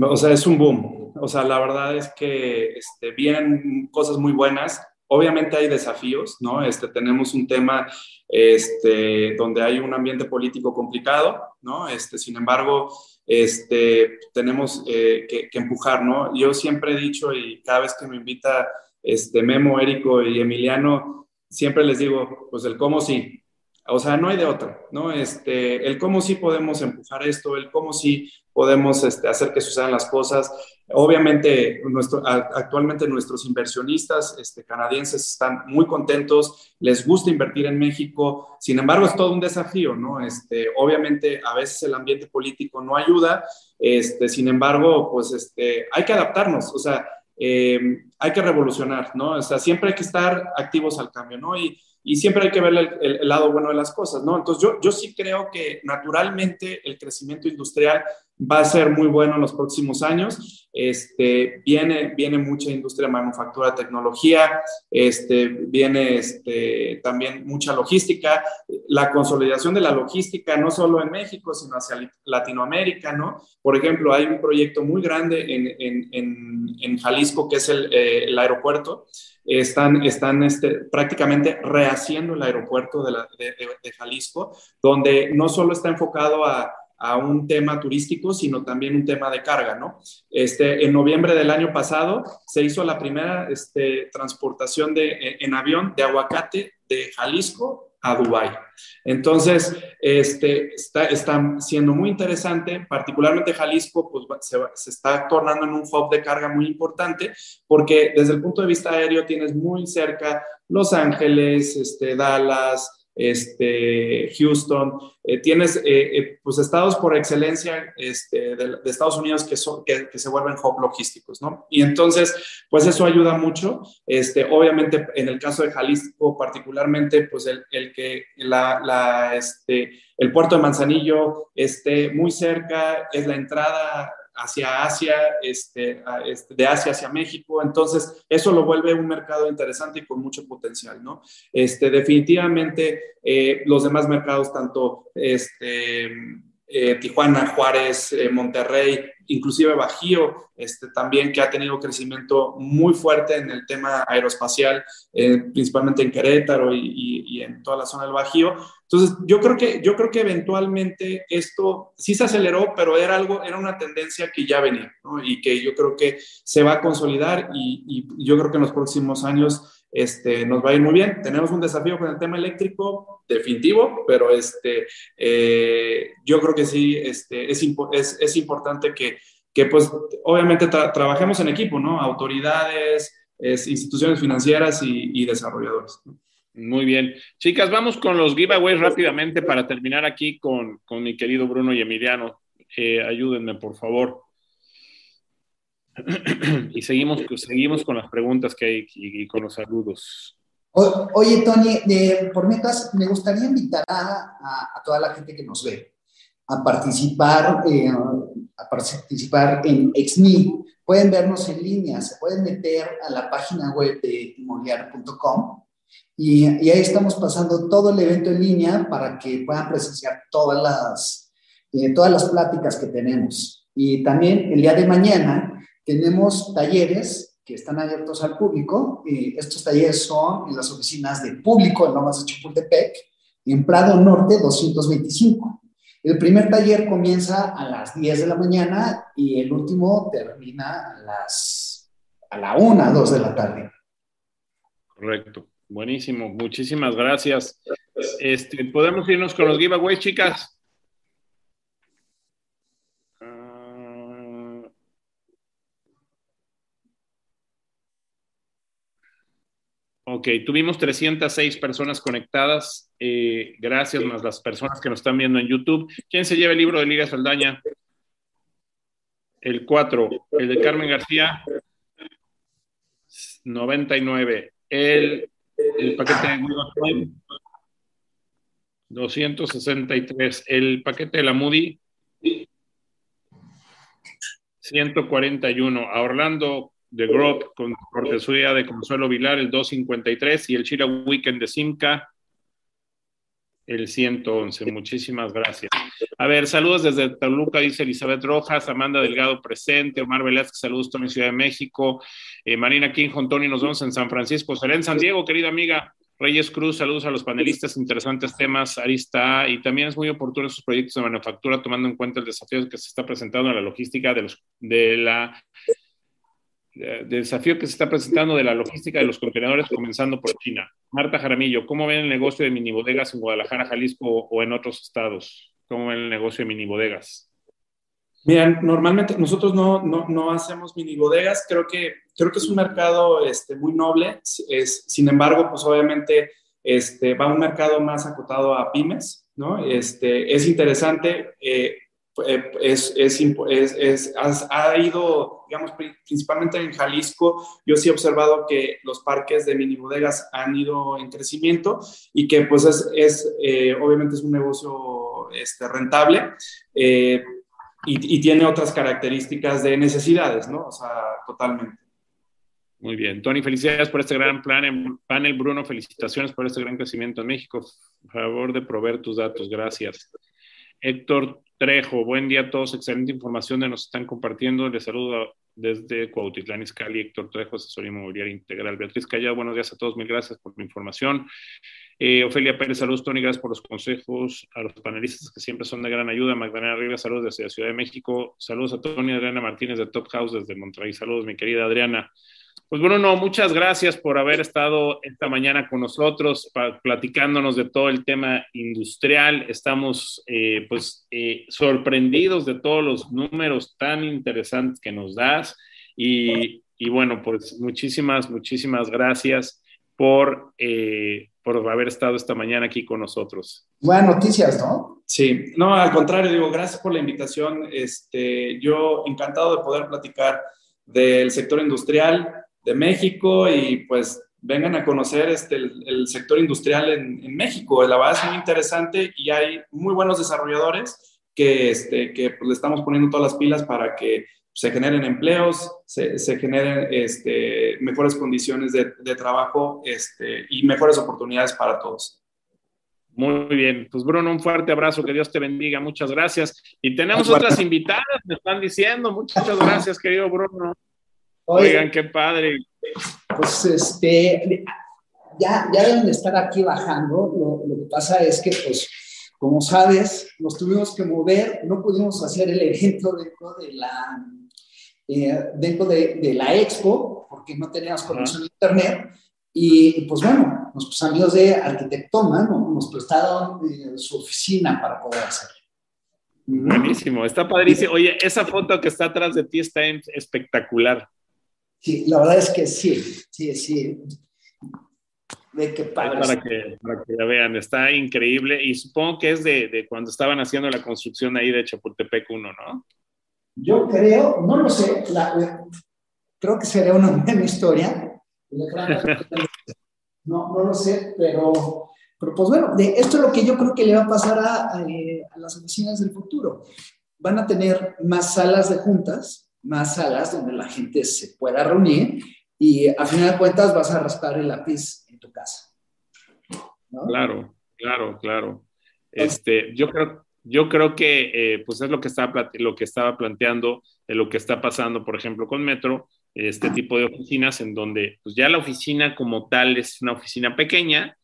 O sea, es un boom. O sea, la verdad es que este, vienen cosas muy buenas. Obviamente hay desafíos, ¿no? Este, tenemos un tema este, donde hay un ambiente político complicado, ¿no? Este, sin embargo, este, tenemos eh, que, empujar, ¿no? Yo siempre he dicho y cada vez que me invita este, Memo, Érico y Emiliano, siempre les digo, pues el cómo sí, o sea, no hay de otra, ¿no? Este, el cómo sí podemos empujar esto, el cómo sí podemos este, hacer que sucedan las cosas. Obviamente, nuestro, actualmente nuestros inversionistas este, canadienses están muy contentos, les gusta invertir en México, sin embargo es todo un desafío, ¿no? Este, obviamente a veces el ambiente político no ayuda, este, sin embargo, pues este, hay que adaptarnos, o sea, eh, hay que revolucionar, ¿no? O sea, siempre hay que estar activos al cambio, ¿no? Y, y siempre hay que ver el, lado bueno de las cosas, ¿no? Entonces yo, yo sí creo que naturalmente el crecimiento industrial va a ser muy bueno en los próximos años. Este, viene, viene mucha industria manufactura, tecnología, este, viene este, también mucha logística, la consolidación de la logística no solo en México, sino hacia Latinoamérica, ¿no? Por ejemplo, hay un proyecto muy grande en, en, en, Jalisco que es el, eh, aeropuerto, están, están este, prácticamente rehaciendo el aeropuerto de, de, Jalisco, donde no solo está enfocado a, a, un tema turístico, sino también un tema de carga, ¿no? Este, en noviembre del año pasado se hizo la primera este, transportación de, en avión de aguacate de Jalisco a Dubái. Entonces, este, está, está, siendo muy interesante, particularmente Jalisco, pues se, se, está tornando en un hub de carga muy importante, porque desde el punto de vista aéreo tienes muy cerca Los Ángeles, este, Dallas, este, Houston, eh, tienes eh, eh, pues estados por excelencia este, de, Estados Unidos que, son, que, se vuelven hub logísticos, ¿no? Y entonces, pues eso ayuda mucho. Este, obviamente, en el caso de Jalisco particularmente, pues el, el que la, la, este, el puerto de Manzanillo esté muy cerca, es la entrada hacia Asia, este, este, de Asia hacia México. Entonces, eso lo vuelve un mercado interesante y con mucho potencial, ¿no? Este, definitivamente, eh, los demás mercados, tanto este, eh, Tijuana, Juárez, eh, Monterrey, inclusive Bajío, este, también que ha tenido crecimiento muy fuerte en el tema aeroespacial, eh, principalmente en Querétaro y, en toda la zona del Bajío. Entonces, yo creo que, yo creo que eventualmente esto sí se aceleró, pero era algo, era una tendencia que ya venía. Y que yo creo que se va a consolidar y yo creo que en los próximos años este, nos va a ir muy bien. Tenemos un desafío con el tema eléctrico, definitivo, pero este, eh, yo creo que sí este, es, es, importante que, que, pues, obviamente trabajemos en equipo, ¿no? Autoridades, instituciones financieras y, desarrolladores. Muy bien. Chicas, vamos con los giveaways rápidamente para terminar aquí con, con mi querido Bruno y Emiliano. Eh, ayúdenme, por favor. y seguimos, seguimos con las preguntas que hay y, con los saludos. oye, Tony, por metas, me gustaría invitar a, toda la gente que nos ve a participar, eh, a participar en EXNI. Pueden vernos en línea, se pueden meter a la página web de inmobiliario.com y, y, ahí estamos pasando todo el evento en línea para que puedan presenciar todas las, eh, todas las pláticas que tenemos. Y también el día de mañana tenemos talleres que están abiertos al público. Eh, estos talleres son en las oficinas de público en Lomas de Chapultepec, en Prado Norte 225. El primer taller comienza a las 10 de la mañana y el último termina a las a la 1, 2 de la tarde. Correcto. Buenísimo. Muchísimas gracias. Este, Podemos irnos con los giveaways, chicas. Ok, tuvimos 306 personas conectadas. Eh, gracias más las personas que nos están viendo en YouTube. ¿Quién se lleva el libro de Liga Saldaña? El 4. El de Carmen García. 99. El, el paquete de 263. El paquete de la Moody. 141. A Orlando de Grove con cortesía de Consuelo Vilar, el 253, y el Chira Weekend de Simca, el 111. Muchísimas gracias. A ver, saludos desde Toluca, dice Elizabeth Rojas, Amanda Delgado presente, Omar Velázquez, saludos Tony Ciudad de México, eh, Marina King, Tony, nos vemos en San Francisco, será San Diego, querida amiga. Reyes Cruz, saludos a los panelistas, interesantes temas, Arista, y también es muy oportuno sus proyectos de manufactura, tomando en cuenta el desafío que se está presentando en la logística de, los, de la del desafío que se está presentando de la logística de los contenedores, comenzando por China. Marta Jaramillo, ¿cómo ven el negocio de mini bodegas en Guadalajara, Jalisco o en otros estados? ¿Cómo ven el negocio de mini bodegas? Miren, normalmente nosotros no, no, no, hacemos mini bodegas, creo que, creo que es un mercado este, muy noble, es, sin embargo, pues obviamente este, va a un mercado más acotado a pymes, ¿no? Este, es interesante, eh, eh, es, es, es, ha ido, digamos, principalmente en Jalisco, yo sí he observado que los parques de mini bodegas han ido en crecimiento y que pues es, eh, obviamente es un negocio este, rentable eh, y, y, tiene otras características de necesidades, ¿no? O sea, totalmente. Muy bien. Tony, felicidades por este gran plan, panel. Bruno, felicitaciones por este gran crecimiento en México. Por favor de proveer tus datos. Gracias. Héctor Trejo, buen día a todos, excelente información que nos están compartiendo. Les saludo desde Cuautitlán, Izcalli, Héctor Trejo, asesoría inmobiliaria integral. Beatriz Callado, buenos días a todos, mil gracias por la información. Eh, Ofelia Pérez, saludos, Tony, gracias por los consejos. A los panelistas que siempre son de gran ayuda. Magdalena Rivas, saludos desde Ciudad de México. Saludos a Tony Adriana Martínez de Top House desde Monterrey. Saludos, mi querida Adriana. Pues Bruno, muchas gracias por haber estado esta mañana con nosotros, platicándonos de todo el tema industrial. Estamos eh, pues eh, sorprendidos de todos los números tan interesantes que nos das. Y, bueno, pues muchísimas, muchísimas gracias por, eh, por haber estado esta mañana aquí con nosotros. Buenas noticias, ¿no? Sí, no, al contrario, digo, gracias por la invitación. Este, yo encantado de poder platicar del sector industrial de México y pues vengan a conocer este, el, sector industrial en, México. La verdad es muy interesante y hay muy buenos desarrolladores que, este, que pues, le estamos poniendo todas las pilas para que se generen empleos, se, se generen este, mejores condiciones de, de trabajo este, y mejores oportunidades para todos. Muy bien, pues Bruno, un fuerte abrazo, que Dios te bendiga, muchas gracias. Y tenemos otras invitadas, me están diciendo, muchas gracias, querido Bruno. Oigan, qué padre. Pues este, ya, ya deben de estar aquí bajando. Lo, lo, que pasa es que, pues, como sabes, nos tuvimos que mover, no pudimos hacer el evento dentro de la, eh, dentro de, de, la expo, porque no teníamos conexión a internet. Y, pues bueno, nuestros amigos de Arquitectoma ¿no? nos prestaron eh, su oficina para poder hacerlo. Buenísimo, está padrísimo. Oye, esa foto que está atrás de ti está espectacular. Sí, la verdad es que sí, sí, sí. De que para, que, para que la vean, está increíble y supongo que es de, de, cuando estaban haciendo la construcción ahí de Chapultepec 1, ¿no? Yo creo, no lo sé, la, creo que sería una buena historia. No, no lo sé, pero, pero pues bueno, de esto es lo que yo creo que le va a pasar a, a, a las oficinas del futuro. Van a tener más salas de juntas, más salas donde la gente se pueda reunir y a final de cuentas vas a raspar el lápiz en tu casa. Claro, claro, claro. Este, yo creo, yo creo que eh, pues es lo que, estaba, lo que estaba planteando, de lo que está pasando, por ejemplo, con Metro, este tipo de oficinas en donde pues ya la oficina como tal es una oficina pequeña,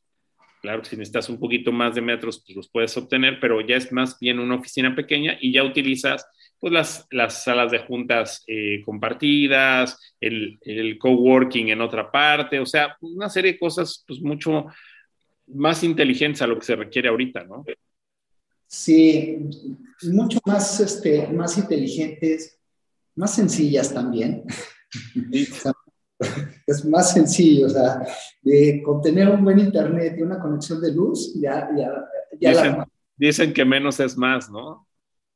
claro que si necesitas un poquito más de metros, pues los puedes obtener, pero ya es más bien una oficina pequeña y ya utilizas pues las, las salas de juntas eh, compartidas, el, el, coworking en otra parte, o sea, una serie de cosas pues mucho más inteligentes a lo que se requiere ahorita, ¿no? Sí, mucho más, este, más inteligentes, más sencillas también. es más sencillo, o sea, de, con tener un buen internet y una conexión de luz, ya, ya, ya dicen, dicen que menos es más, ¿no?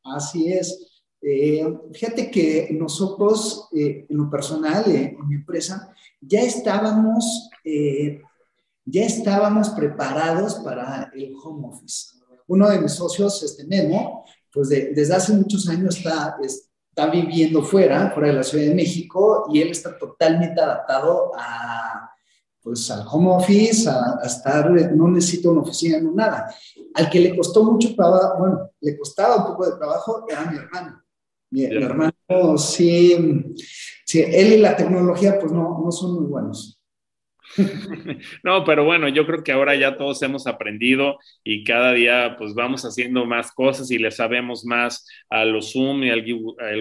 Así es. Eh, fíjate que nosotros, eh, en lo personal, eh, en mi empresa, ya estábamos, ya estábamos preparados para el home office. Uno de mis socios, este Memo, pues desde hace muchos años está, está viviendo fuera, fuera de la Ciudad de México, y él está totalmente adaptado a, pues, al home office, a, estar, no necesita una oficina, no nada. Al que le costó mucho trabajo, bueno, le costaba un poco de trabajo, era mi hermano mi, hermano, sí, sí, él y la tecnología, pues no, no son muy buenos. No, pero bueno, yo creo que ahora ya todos hemos aprendido y cada día pues vamos haciendo más cosas y le sabemos más a los Zoom y al,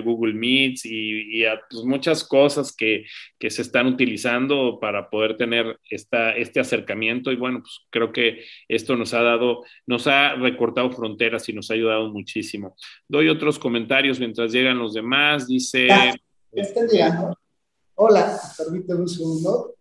Google Meets y, a pues, muchas cosas que, se están utilizando para poder tener este acercamiento. Y bueno, pues creo que esto nos ha dado, nos ha recortado fronteras y nos ha ayudado muchísimo. Doy otros comentarios mientras llegan los demás, dice... Hola, permíteme un segundo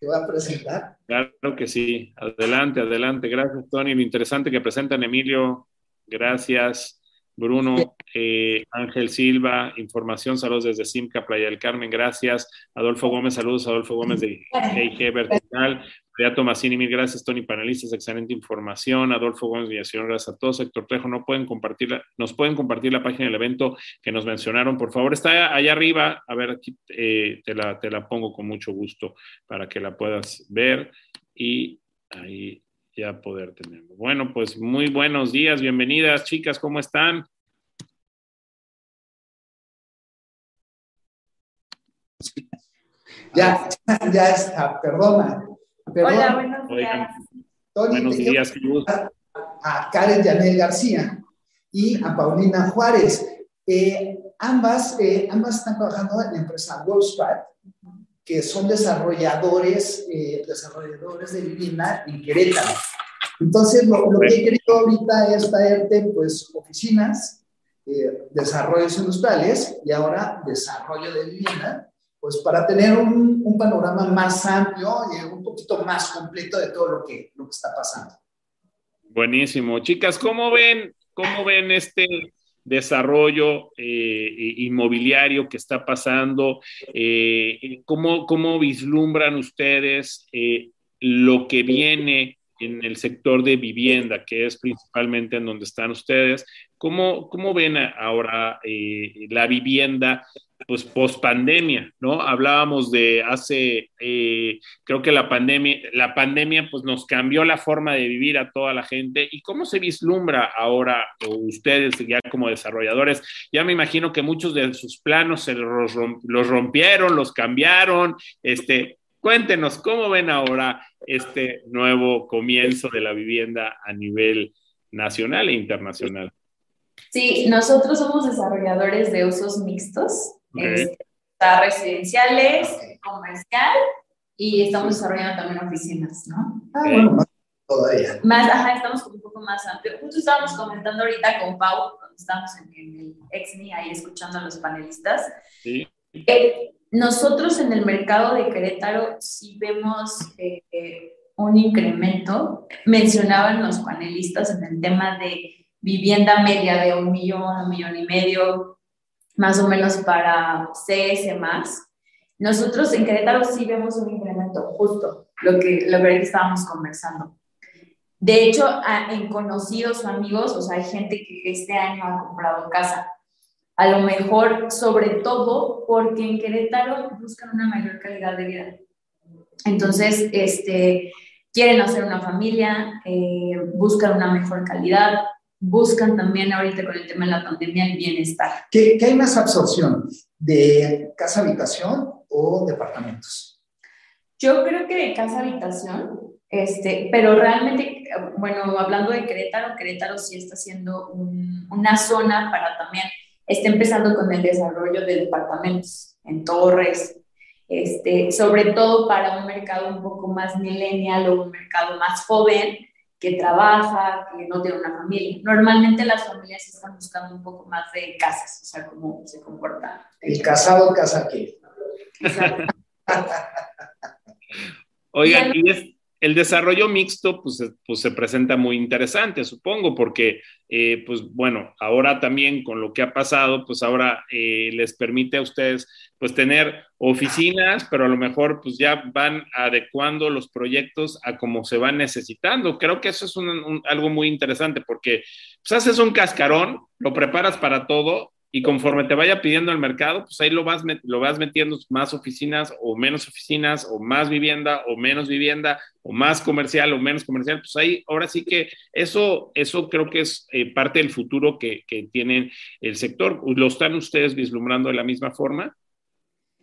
te va a presentar. Claro que sí. Adelante, adelante. Gracias, Tony. Lo interesante que presentan Emilio. Gracias. Bruno, eh, Ángel Silva, información, saludos desde Simca, Playa del Carmen, gracias. Adolfo Gómez, saludos, Adolfo Gómez de GIG Vertical. María Tomasini, mil gracias, Tony, panelistas, excelente información. Adolfo Gómez Villación, gracias a todos. Héctor Trejo, no pueden compartir nos pueden compartir la página del evento que nos mencionaron, por favor. Está allá arriba, a ver, aquí eh, te, la, te la pongo con mucho gusto para que la puedas ver y ahí ya poder tenerlo. Bueno, pues muy buenos días, bienvenidas, chicas, ¿cómo están? Ya, ya está, perdona. Hola, buenos días. buenos días, a, Karen Yanel García y a Paulina Juárez. Eh, ambas, eh, ambas están trabajando en la empresa Wolfspat, que son desarrolladores, eh, desarrolladores de vivienda en Querétaro. Entonces, lo, lo, que he querido ahorita es traerte, pues, oficinas, desarrollos industriales y ahora desarrollo de vivienda pues para tener un, panorama más amplio y un poquito más completo de todo lo que, lo que está pasando. Buenísimo. Chicas, ¿cómo ven, cómo ven este desarrollo eh, inmobiliario que está pasando? Eh, ¿cómo, ¿cómo, vislumbran ustedes eh, lo que viene en el sector de vivienda, que es principalmente en donde están ustedes? ¿Cómo, cómo ven ahora la vivienda pues post pandemia, ¿no? Hablábamos de hace, eh, creo que la pandemia, la pandemia pues nos cambió la forma de vivir a toda la gente y cómo se vislumbra ahora ustedes ya como desarrolladores. Ya me imagino que muchos de sus planos se los, los rompieron, los cambiaron, este, cuéntenos cómo ven ahora este nuevo comienzo de la vivienda a nivel nacional e internacional. Sí, nosotros somos desarrolladores de usos mixtos. Este, está residenciales, comercial y estamos desarrollando también oficinas, ¿no? Ah, bueno, más todavía. Más, ajá, estamos un poco más amplio. Justo estábamos comentando ahorita con Pau, cuando estábamos en, el EXNI ahí escuchando a los panelistas. Sí. nosotros en el mercado de Querétaro sí vemos eh, un incremento. Mencionaban los panelistas en el tema de vivienda media de un millón, un millón y medio, más o menos para CS más. Nosotros en Querétaro sí vemos un incremento, justo lo que, lo que estábamos conversando. De hecho, en conocidos o amigos, o sea, hay gente que este año ha comprado casa. A lo mejor, sobre todo, porque en Querétaro buscan una mayor calidad de vida. Entonces, este, quieren hacer una familia, eh, buscan una mejor calidad, buscan también ahorita con el tema de la pandemia el bienestar. ¿Qué, qué hay más absorción? ¿De casa habitación o departamentos? Yo creo que de casa habitación, este, pero realmente, bueno, hablando de Querétaro, Querétaro sí está siendo una zona para también, está empezando con el desarrollo de departamentos en torres, este, sobre todo para un mercado un poco más millennial o un mercado más joven que trabaja, que no tiene una familia. Normalmente las familias están buscando un poco más de casas, o sea, cómo se comporta. El casado casa qué. Oigan, y es, el desarrollo mixto pues, pues, se presenta muy interesante, supongo, porque, eh, pues bueno, ahora también con lo que ha pasado, pues ahora eh, les permite a ustedes pues tener oficinas, pero a lo mejor pues ya van adecuando los proyectos a como se van necesitando. Creo que eso es algo muy interesante porque pues haces un cascarón, lo preparas para todo y conforme te vaya pidiendo el mercado, pues ahí lo vas, lo vas metiendo más oficinas o menos oficinas o más vivienda o menos vivienda o más comercial o menos comercial, pues ahí ahora sí que eso, eso creo que es eh, parte del futuro que, que tiene el sector. ¿Lo están ustedes vislumbrando de la misma forma?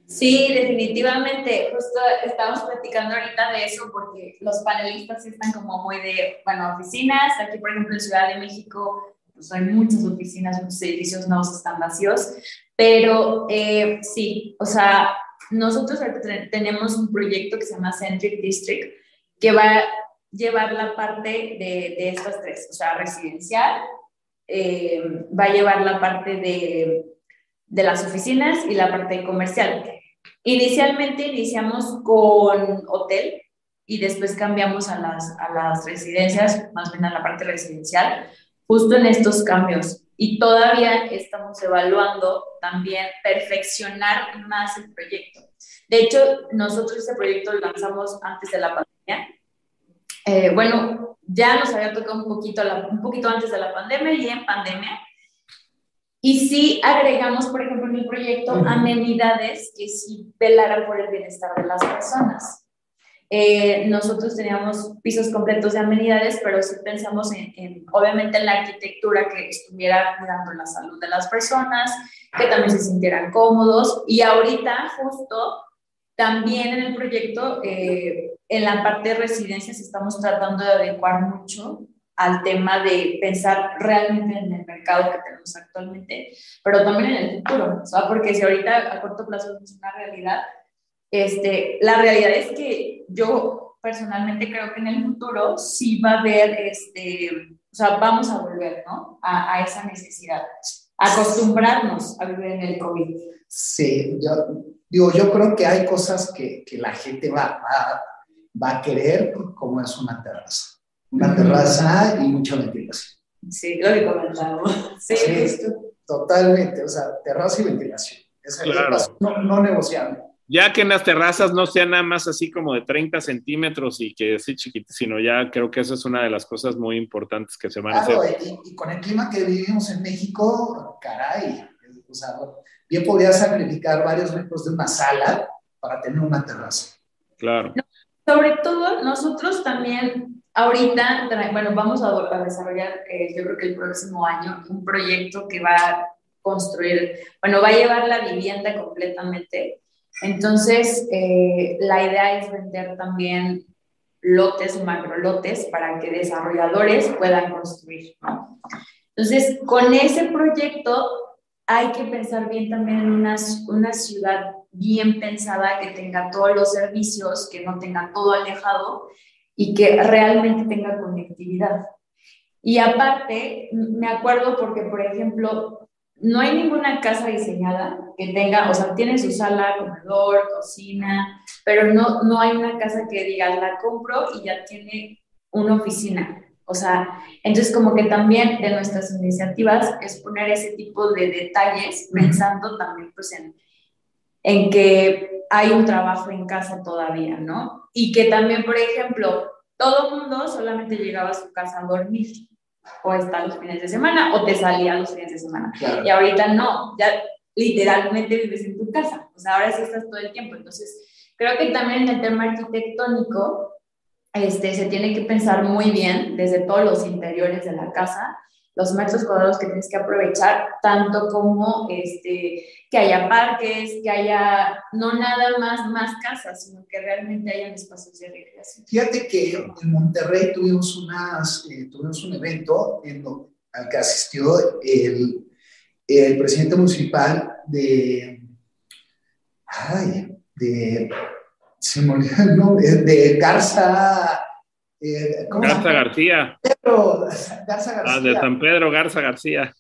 Sí, definitivamente. Justo estamos platicando ahorita de eso porque los panelistas están como muy de, bueno, oficinas. Aquí, por ejemplo, en Ciudad de México pues hay muchas oficinas, muchos edificios nuevos están vacíos, pero eh, sí, o sea, nosotros tenemos un proyecto que se llama Centric District, que va a llevar la parte de, de estas tres, o sea, residencial, eh, va a llevar la parte de, de las oficinas y la parte comercial. Inicialmente iniciamos con hotel y después cambiamos a las, a las residencias, más bien a la parte residencial, justo en estos cambios. Y todavía estamos evaluando también perfeccionar más el proyecto. De hecho, nosotros este proyecto lo lanzamos antes de la pandemia. Eh, bueno, ya nos había tocado un poquito, un poquito antes de la pandemia y en pandemia. Y sí agregamos, por ejemplo, en el proyecto amenidades que sí velaran por el bienestar de las personas. Eh, nosotros teníamos pisos completos de amenidades, pero sí pensamos en, obviamente, en la arquitectura que estuviera cuidando la salud de las personas, que también se sintieran cómodos. Y ahorita, justo, también en el proyecto, eh, en la parte de residencias, estamos tratando de adecuar mucho al tema de pensar realmente en el mercado que tenemos actualmente, pero también en el futuro, ¿sabes? Porque si ahorita a corto plazo es una realidad, este, la realidad es que yo personalmente creo que en el futuro sí va a haber, este, o sea, vamos a volver, ¿no? A, a esa necesidad, acostumbrarnos a vivir en el COVID. Sí, yo digo, yo creo que hay cosas que, que la gente va, va, va, a querer, como es una terraza. Una terraza y mucha ventilación. Sí, lo que comentamos. Sí, sí totalmente, o sea, terraza y ventilación. Eso es no, no negociable. Ya que en las terrazas no sean nada más así como de 30 centímetros y que así chiquitos, sino ya creo que eso es una de las cosas muy importantes que se van a hacer. Y, y, con el clima que vivimos en México, caray, o sea, bien podría sacrificar varios metros de una sala para tener una terraza. Claro. sobre todo, nosotros también ahorita, bueno, vamos a, desarrollar, eh, yo creo que el próximo año, un proyecto que va a construir, bueno, va a llevar la vivienda completamente entonces, eh, la idea es vender también lotes o macrolotes para que desarrolladores puedan construir. Entonces, con ese proyecto hay que pensar bien también en una, una ciudad bien pensada que tenga todos los servicios, que no tenga todo alejado y que realmente tenga conectividad. Y aparte, me acuerdo porque, por ejemplo, no hay ninguna casa diseñada que tenga, o sea, tiene su sala, comedor, cocina, pero no, no hay una casa que diga, la compro y ya tiene una oficina. O sea, entonces como que también de nuestras iniciativas es poner ese tipo de detalles pensando también pues en, en que hay un trabajo en casa todavía, ¿no? Y que también, por ejemplo, todo mundo solamente llegaba a su casa a dormir o está los fines de semana o te salía los fines de semana. Y ahorita no, ya literalmente vives en tu casa, o sea, ahora sí estás todo el tiempo. Entonces, creo que también en el tema arquitectónico este, se tiene que pensar muy bien desde todos los interiores de la casa los metros cuadrados que tienes que aprovechar, tanto como este, que haya parques, que haya no nada más más casas, sino que realmente haya espacios de recreación. Fíjate que en Monterrey tuvimos, unas, eh, tuvimos un evento en al que asistió el, el presidente municipal de, ay, de, se me el nombre, de Garza, eh, Garza García. Pedro, Garza García. Ah, de San Pedro Garza García.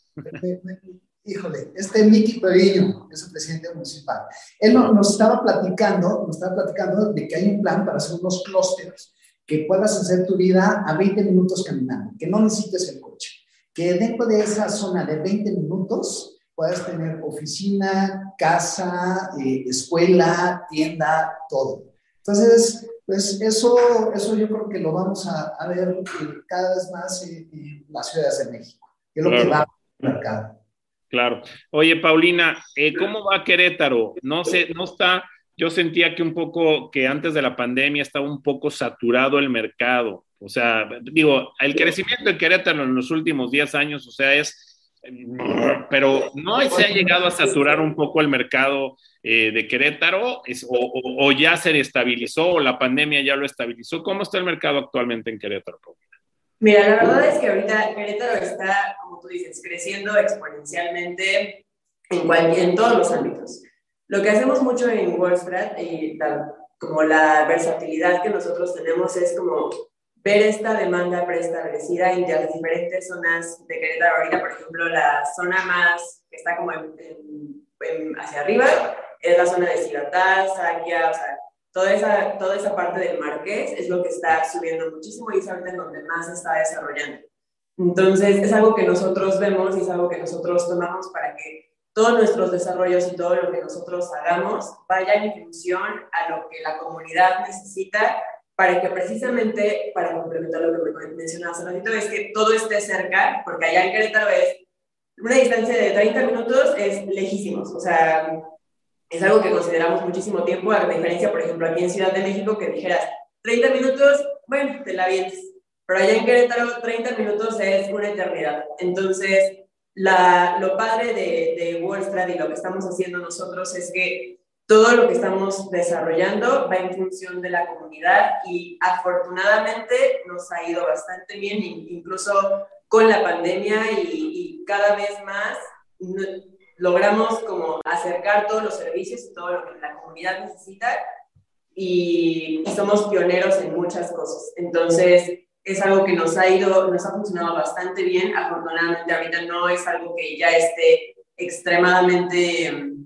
Híjole, este Miki Peviño es el presidente municipal. Él nos estaba platicando, nos estaba platicando de que hay un plan para hacer unos clústeres, que puedas hacer tu vida a 20 minutos caminando, que no necesites el coche, que dentro de esa zona de 20 minutos puedas tener oficina, casa, eh, escuela, tienda, todo. Entonces, pues eso, eso yo creo que lo vamos a, a ver eh, cada vez más en, las ciudades de México, que es lo que va al mercado. Claro. Oye, Paulina, eh, ¿cómo va Querétaro? No sé, no está, yo sentía que un poco, que antes de la pandemia estaba un poco saturado el mercado. O sea, digo, el crecimiento de Querétaro en los últimos 10 años, o sea, es pero no se ha llegado a saturar un poco el mercado eh, de Querétaro o, ya se estabilizó o la pandemia ya lo estabilizó. ¿Cómo está el mercado actualmente en Querétaro? Mira, la verdad es que ahorita Querétaro está, como tú dices, creciendo exponencialmente en, en todos los ámbitos. Lo que hacemos mucho en Wallstrat y como la versatilidad que nosotros tenemos es como ver esta demanda preestablecida en las diferentes zonas de Querétaro. Ahorita, por ejemplo, la zona más que está como hacia arriba es la zona de Cibatá, Saquia, o sea, toda esa, toda esa parte del Marqués es lo que está subiendo muchísimo y es ahorita en donde más se está desarrollando. Entonces, es algo que nosotros vemos y es algo que nosotros tomamos para que todos nuestros desarrollos y todo lo que nosotros hagamos vaya en función a lo que la comunidad necesita para que precisamente, para complementar lo que me mencionabas hace es que todo esté cerca, porque allá en Querétaro es una distancia de 30 minutos, es lejísimos, o sea, es algo que consideramos muchísimo tiempo, a diferencia, por ejemplo, aquí en Ciudad de México, que dijeras 30 vienes, bueno, te la vienes, pero allá en Querétaro 30 minutos es una eternidad. Entonces, la, lo padre de, de Wallstrad y lo que estamos haciendo nosotros es que todo lo que estamos desarrollando va en función de la comunidad y afortunadamente nos ha ido bastante bien, incluso con la pandemia y, cada vez más logramos como acercar todos los servicios y todo lo que la comunidad necesita y, somos pioneros en muchas cosas. Entonces, es algo que nos ha ido, nos ha funcionado bastante bien. Afortunadamente, ahorita no es algo que ya esté extremadamente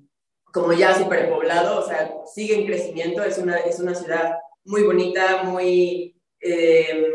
como ya superpoblado, o sea, sigue en crecimiento, es una, es una ciudad muy bonita, muy, eh,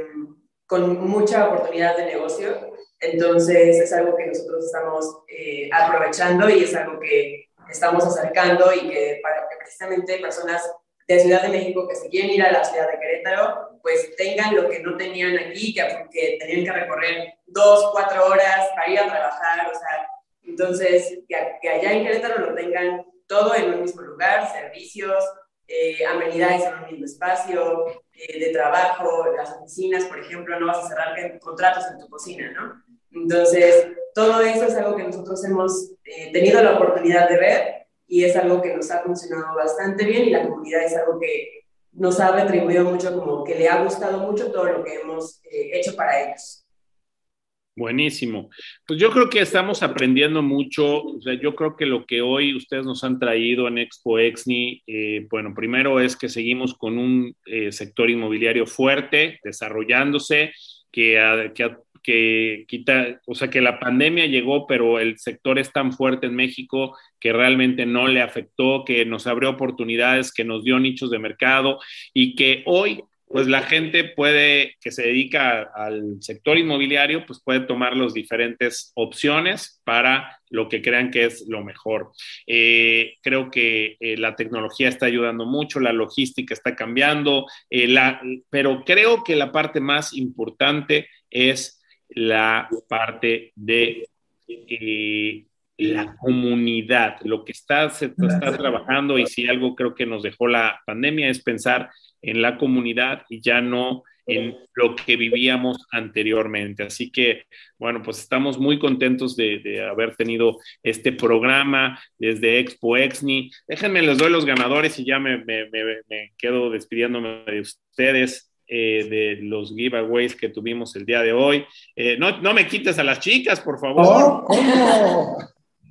con mucha oportunidad de negocio, entonces es algo que nosotros estamos eh, aprovechando y es algo que estamos acercando y que para que precisamente personas de Ciudad de México que se quieren ir a la ciudad de Querétaro, pues tengan lo que no tenían aquí, que, que tenían que recorrer dos, cuatro horas para ir a trabajar, o sea, entonces que, que allá en Querétaro lo tengan todo en un mismo lugar, servicios, eh, amenidades en un mismo espacio, eh, de trabajo, las oficinas, por ejemplo, no vas a cerrar contratos en tu cocina, ¿no? Entonces, todo eso es algo que nosotros hemos eh, tenido la oportunidad de ver y es algo que nos ha funcionado bastante bien y la comunidad es algo que nos ha retribuido mucho, como que le ha gustado mucho todo lo que hemos hecho para ellos. Buenísimo. Pues yo creo que estamos aprendiendo mucho. O sea, yo creo que lo que hoy ustedes nos han traído en Expo Exni, eh, bueno, primero es que seguimos con un eh, sector inmobiliario fuerte, desarrollándose, que, que, que, quita, o sea, que la pandemia llegó, pero el sector es tan fuerte en México que realmente no le afectó, que nos abrió oportunidades, que nos dio nichos de mercado y que hoy pues la gente puede, que se dedica al sector inmobiliario, pues puede tomar las diferentes opciones para lo que crean que es lo mejor. Eh, creo que eh, la tecnología está ayudando mucho, la logística está cambiando, eh, pero creo que la parte más importante es la parte de la comunidad, lo que está, se está trabajando y si algo creo que nos dejó la pandemia es pensar en la comunidad y ya no en lo que vivíamos anteriormente. Así que, bueno, pues estamos muy contentos de, haber tenido este programa desde Expo Exni. Déjenme, les doy los ganadores y ya me, quedo despidiéndome de ustedes. Eh, de los giveaways que tuvimos el día de hoy. Eh, no, no, me quites a las chicas, por favor. ¿Cómo?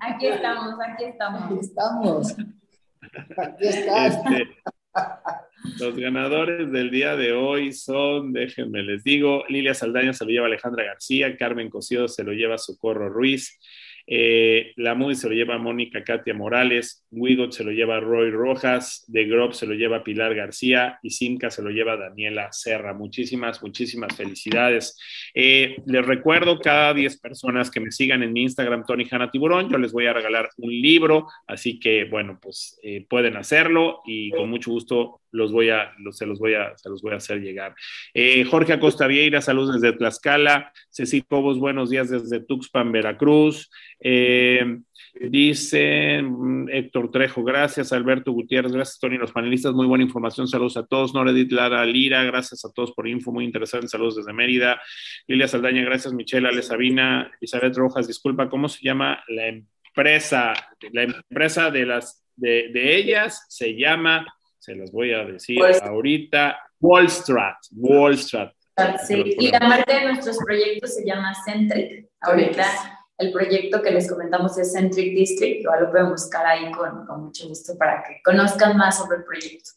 Aquí estamos, aquí estamos. Aquí estamos. Aquí estás. Este, los ganadores del día de hoy son, déjenme les digo, Lilia Saldaña se lo lleva Alejandra García, Carmen Cosío se lo lleva Socorro Ruiz, eh, la Moody se lo lleva Mónica Katia Morales, Wigot se lo lleva Roy Rojas, De Grob se lo lleva Pilar García y Simca se lo lleva Daniela Serra. Muchísimas, muchísimas felicidades. Eh, les recuerdo cada 10 personas que me sigan en mi Instagram, Tony Hanna Tiburón, yo les voy a regalar un libro, así que bueno, pues eh, pueden hacerlo y con mucho gusto los voy a, se, los voy a, se los voy a hacer llegar. Jorge Acosta Vieira, saludos desde Tlaxcala. Cecil Cobos, buenos días desde Tuxpan, Veracruz. Eh, dice mm, Héctor Trejo, gracias. Alberto Gutiérrez, gracias, Tony. Los panelistas, muy buena información. Saludos a todos. Noredit Lara Lira, gracias a todos por info, muy interesante. Saludos desde Mérida. Lilia Saldaña, gracias. Michelle, Ale Sabina, Isabel Rojas, disculpa, ¿cómo se llama la empresa? La empresa de las de, ellas se llama, se las voy a decir ahorita, Wall Street. Wall Street. Sí, y la marca de nuestros proyectos se llama Centric. Ahorita el proyecto que les comentamos es Centric District, igual lo pueden buscar ahí con, con mucho gusto para que conozcan más sobre el proyecto.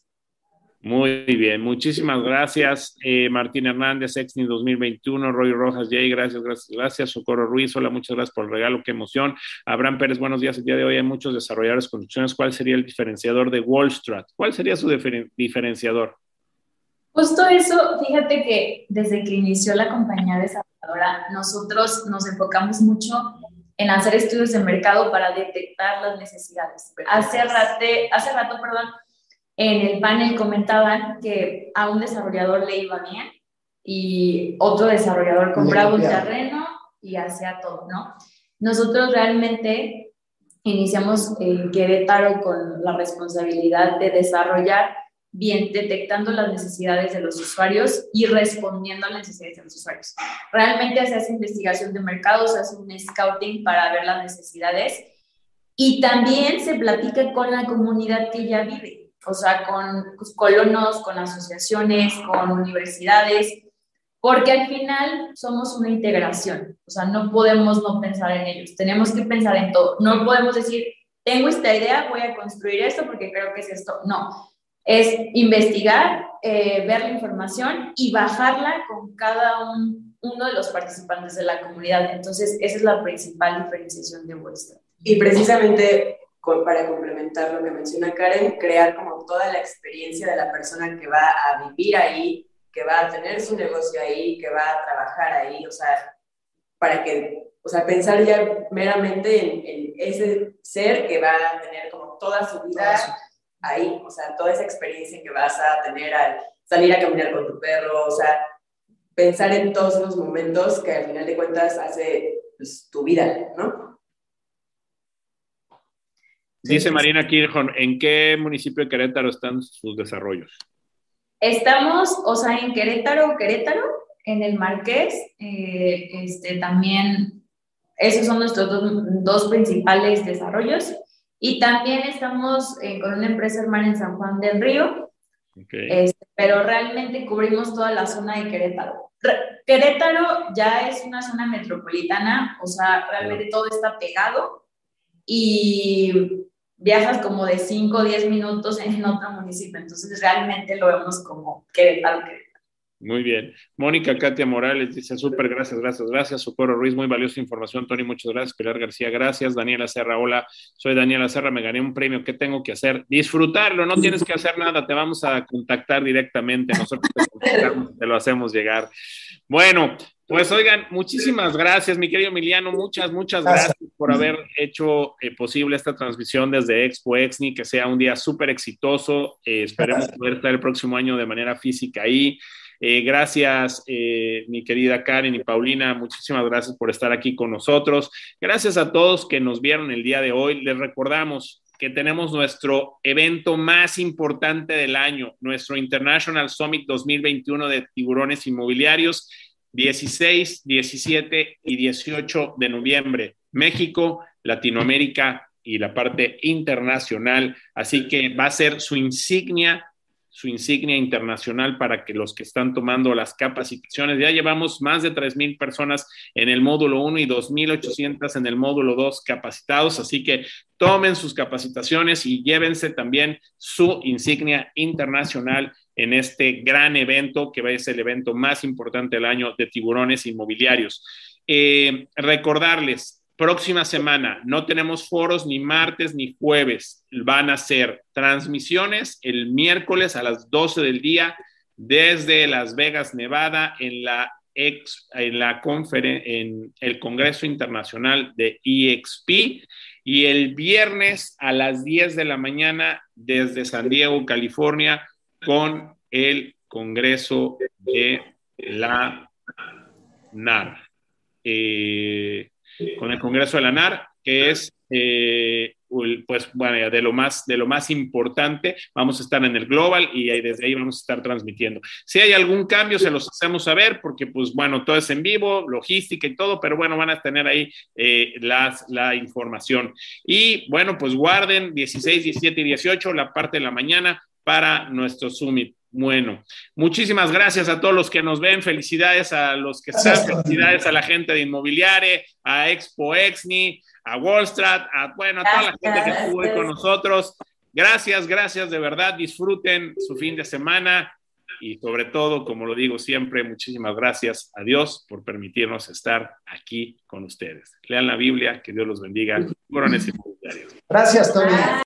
Muy bien, muchísimas gracias. Eh, Martín Hernández, Exni 2021, Roy Rojas, Jay, gracias, gracias, gracias. Socorro Ruiz, hola, muchas gracias por el regalo, qué emoción. Abraham Pérez, buenos días. El día de hoy hay muchos desarrolladores de construcciones. ¿Cuál sería el diferenciador de Wall Street? ¿Cuál sería su diferenciador? Justo eso, fíjate que desde que inició la compañía desarrolladora, nosotros nos enfocamos mucho en hacer estudios de mercado para detectar las necesidades. Hace rato, hace rato perdón, en el panel comentaban que a un desarrollador le iba bien y otro desarrollador compraba un terreno y hacía todo, ¿no? Nosotros realmente iniciamos en Querétaro con la responsabilidad de desarrollar bien detectando las necesidades de los usuarios y respondiendo a las necesidades de los usuarios. Realmente se hace investigación de mercado, se hace un scouting para ver las necesidades y también se platica con la comunidad que ya vive, o sea, con pues, colonos, con asociaciones, con universidades, porque al final somos una integración, o sea, no podemos no pensar en ellos, tenemos que pensar en todo, no podemos decir, tengo esta idea, voy a construir esto porque creo que es esto, no, es investigar, eh, ver la información y bajarla con cada uno de los participantes de la comunidad. Entonces, esa es la principal diferenciación de vuestra. Y precisamente para complementar lo que menciona Karen, crear como toda la experiencia de la persona que va a vivir ahí, que va a tener su negocio ahí, que va a trabajar ahí, o sea, para que, o sea, pensar ya meramente en, en ese ser que va a tener como toda su vida ahí, o sea, toda esa experiencia que vas a tener al salir a caminar con tu perro, o sea, pensar en todos esos momentos que al final de cuentas hace pues, tu vida, ¿no? Dice Marina Kirchhoff, ¿en qué municipio de Querétaro están sus desarrollos? Estamos, o sea, en Querétaro, Querétaro, en el Marqués, eh, este, también, esos son nuestros dos, dos principales desarrollos. Y también estamos eh, con una empresa hermana en San Juan del Río, este, pero realmente cubrimos toda la zona de Querétaro. Querétaro ya es una zona metropolitana, o sea, realmente todo está pegado y viajas como de 5 o 10 minutos en otro municipio, entonces realmente lo vemos como Querétaro, Querétaro. Muy bien. Mónica Katia Morales dice, súper, gracias, gracias, gracias. Socorro Ruiz, muy valiosa información. Tony, muchas gracias. Pilar García, gracias. Daniela Serra, hola, soy Daniela Serra, me gané un premio. ¿Qué tengo que hacer? Disfrutarlo, no tienes que hacer nada, te vamos a contactar directamente. Nosotros te, lo hacemos llegar. Bueno, pues oigan, muchísimas gracias, mi querido Emiliano, muchas, muchas gracias por haber hecho eh, posible esta transmisión desde Expo Exni, que sea un día súper exitoso. Eh, esperemos poder estar el próximo año de manera física ahí. Eh, gracias, eh, mi querida Karen y Paulina, muchísimas gracias por estar aquí con nosotros. Gracias a todos que nos vieron el día de hoy. Les recordamos, que tenemos nuestro evento más importante del año, nuestro International Summit 2021 de tiburones inmobiliarios, 16, 17 y 18 de noviembre. México, Latinoamérica y la parte internacional. Así que va a ser su insignia su insignia internacional para que los que están tomando las capacitaciones, ya llevamos más de 3.000 personas en el módulo 1 y 2.800 en el módulo 2 capacitados, así que tomen sus capacitaciones y llévense también su insignia internacional en este gran evento que va a ser el evento más importante del año de tiburones inmobiliarios. Eh, recordarles, Próxima semana no tenemos foros ni martes ni jueves. Van a ser transmisiones el miércoles a las 12 del día desde Las Vegas, Nevada, en la ex, en la en el Congreso Internacional de EXP y el viernes a las 10 de la mañana desde San Diego, California, con el Congreso de la NAR. Eh, con el Congreso de la NAR, que es, eh, pues, bueno, de lo, más, de lo más importante. Vamos a estar en el Global y desde ahí vamos a estar transmitiendo. Si hay algún cambio, se los hacemos saber, porque, pues, bueno, todo es en vivo, logística y todo, pero bueno, van a tener ahí eh, las, la información. Y, bueno, pues guarden 16, 17 y 18, la parte de la mañana para nuestro Summit. Bueno, muchísimas gracias a todos los que nos ven, felicidades a los que están, felicidades a la gente de Inmobiliare, a Expo Exni, a Wallstrat, a, bueno, a toda la gente que estuvo hoy con nosotros. Gracias, gracias, de verdad, disfruten su fin de semana y sobre todo, como lo digo siempre, muchísimas gracias a Dios por permitirnos estar aquí con ustedes. Lean la Biblia, que Dios los bendiga. Corones Gracias, Tony.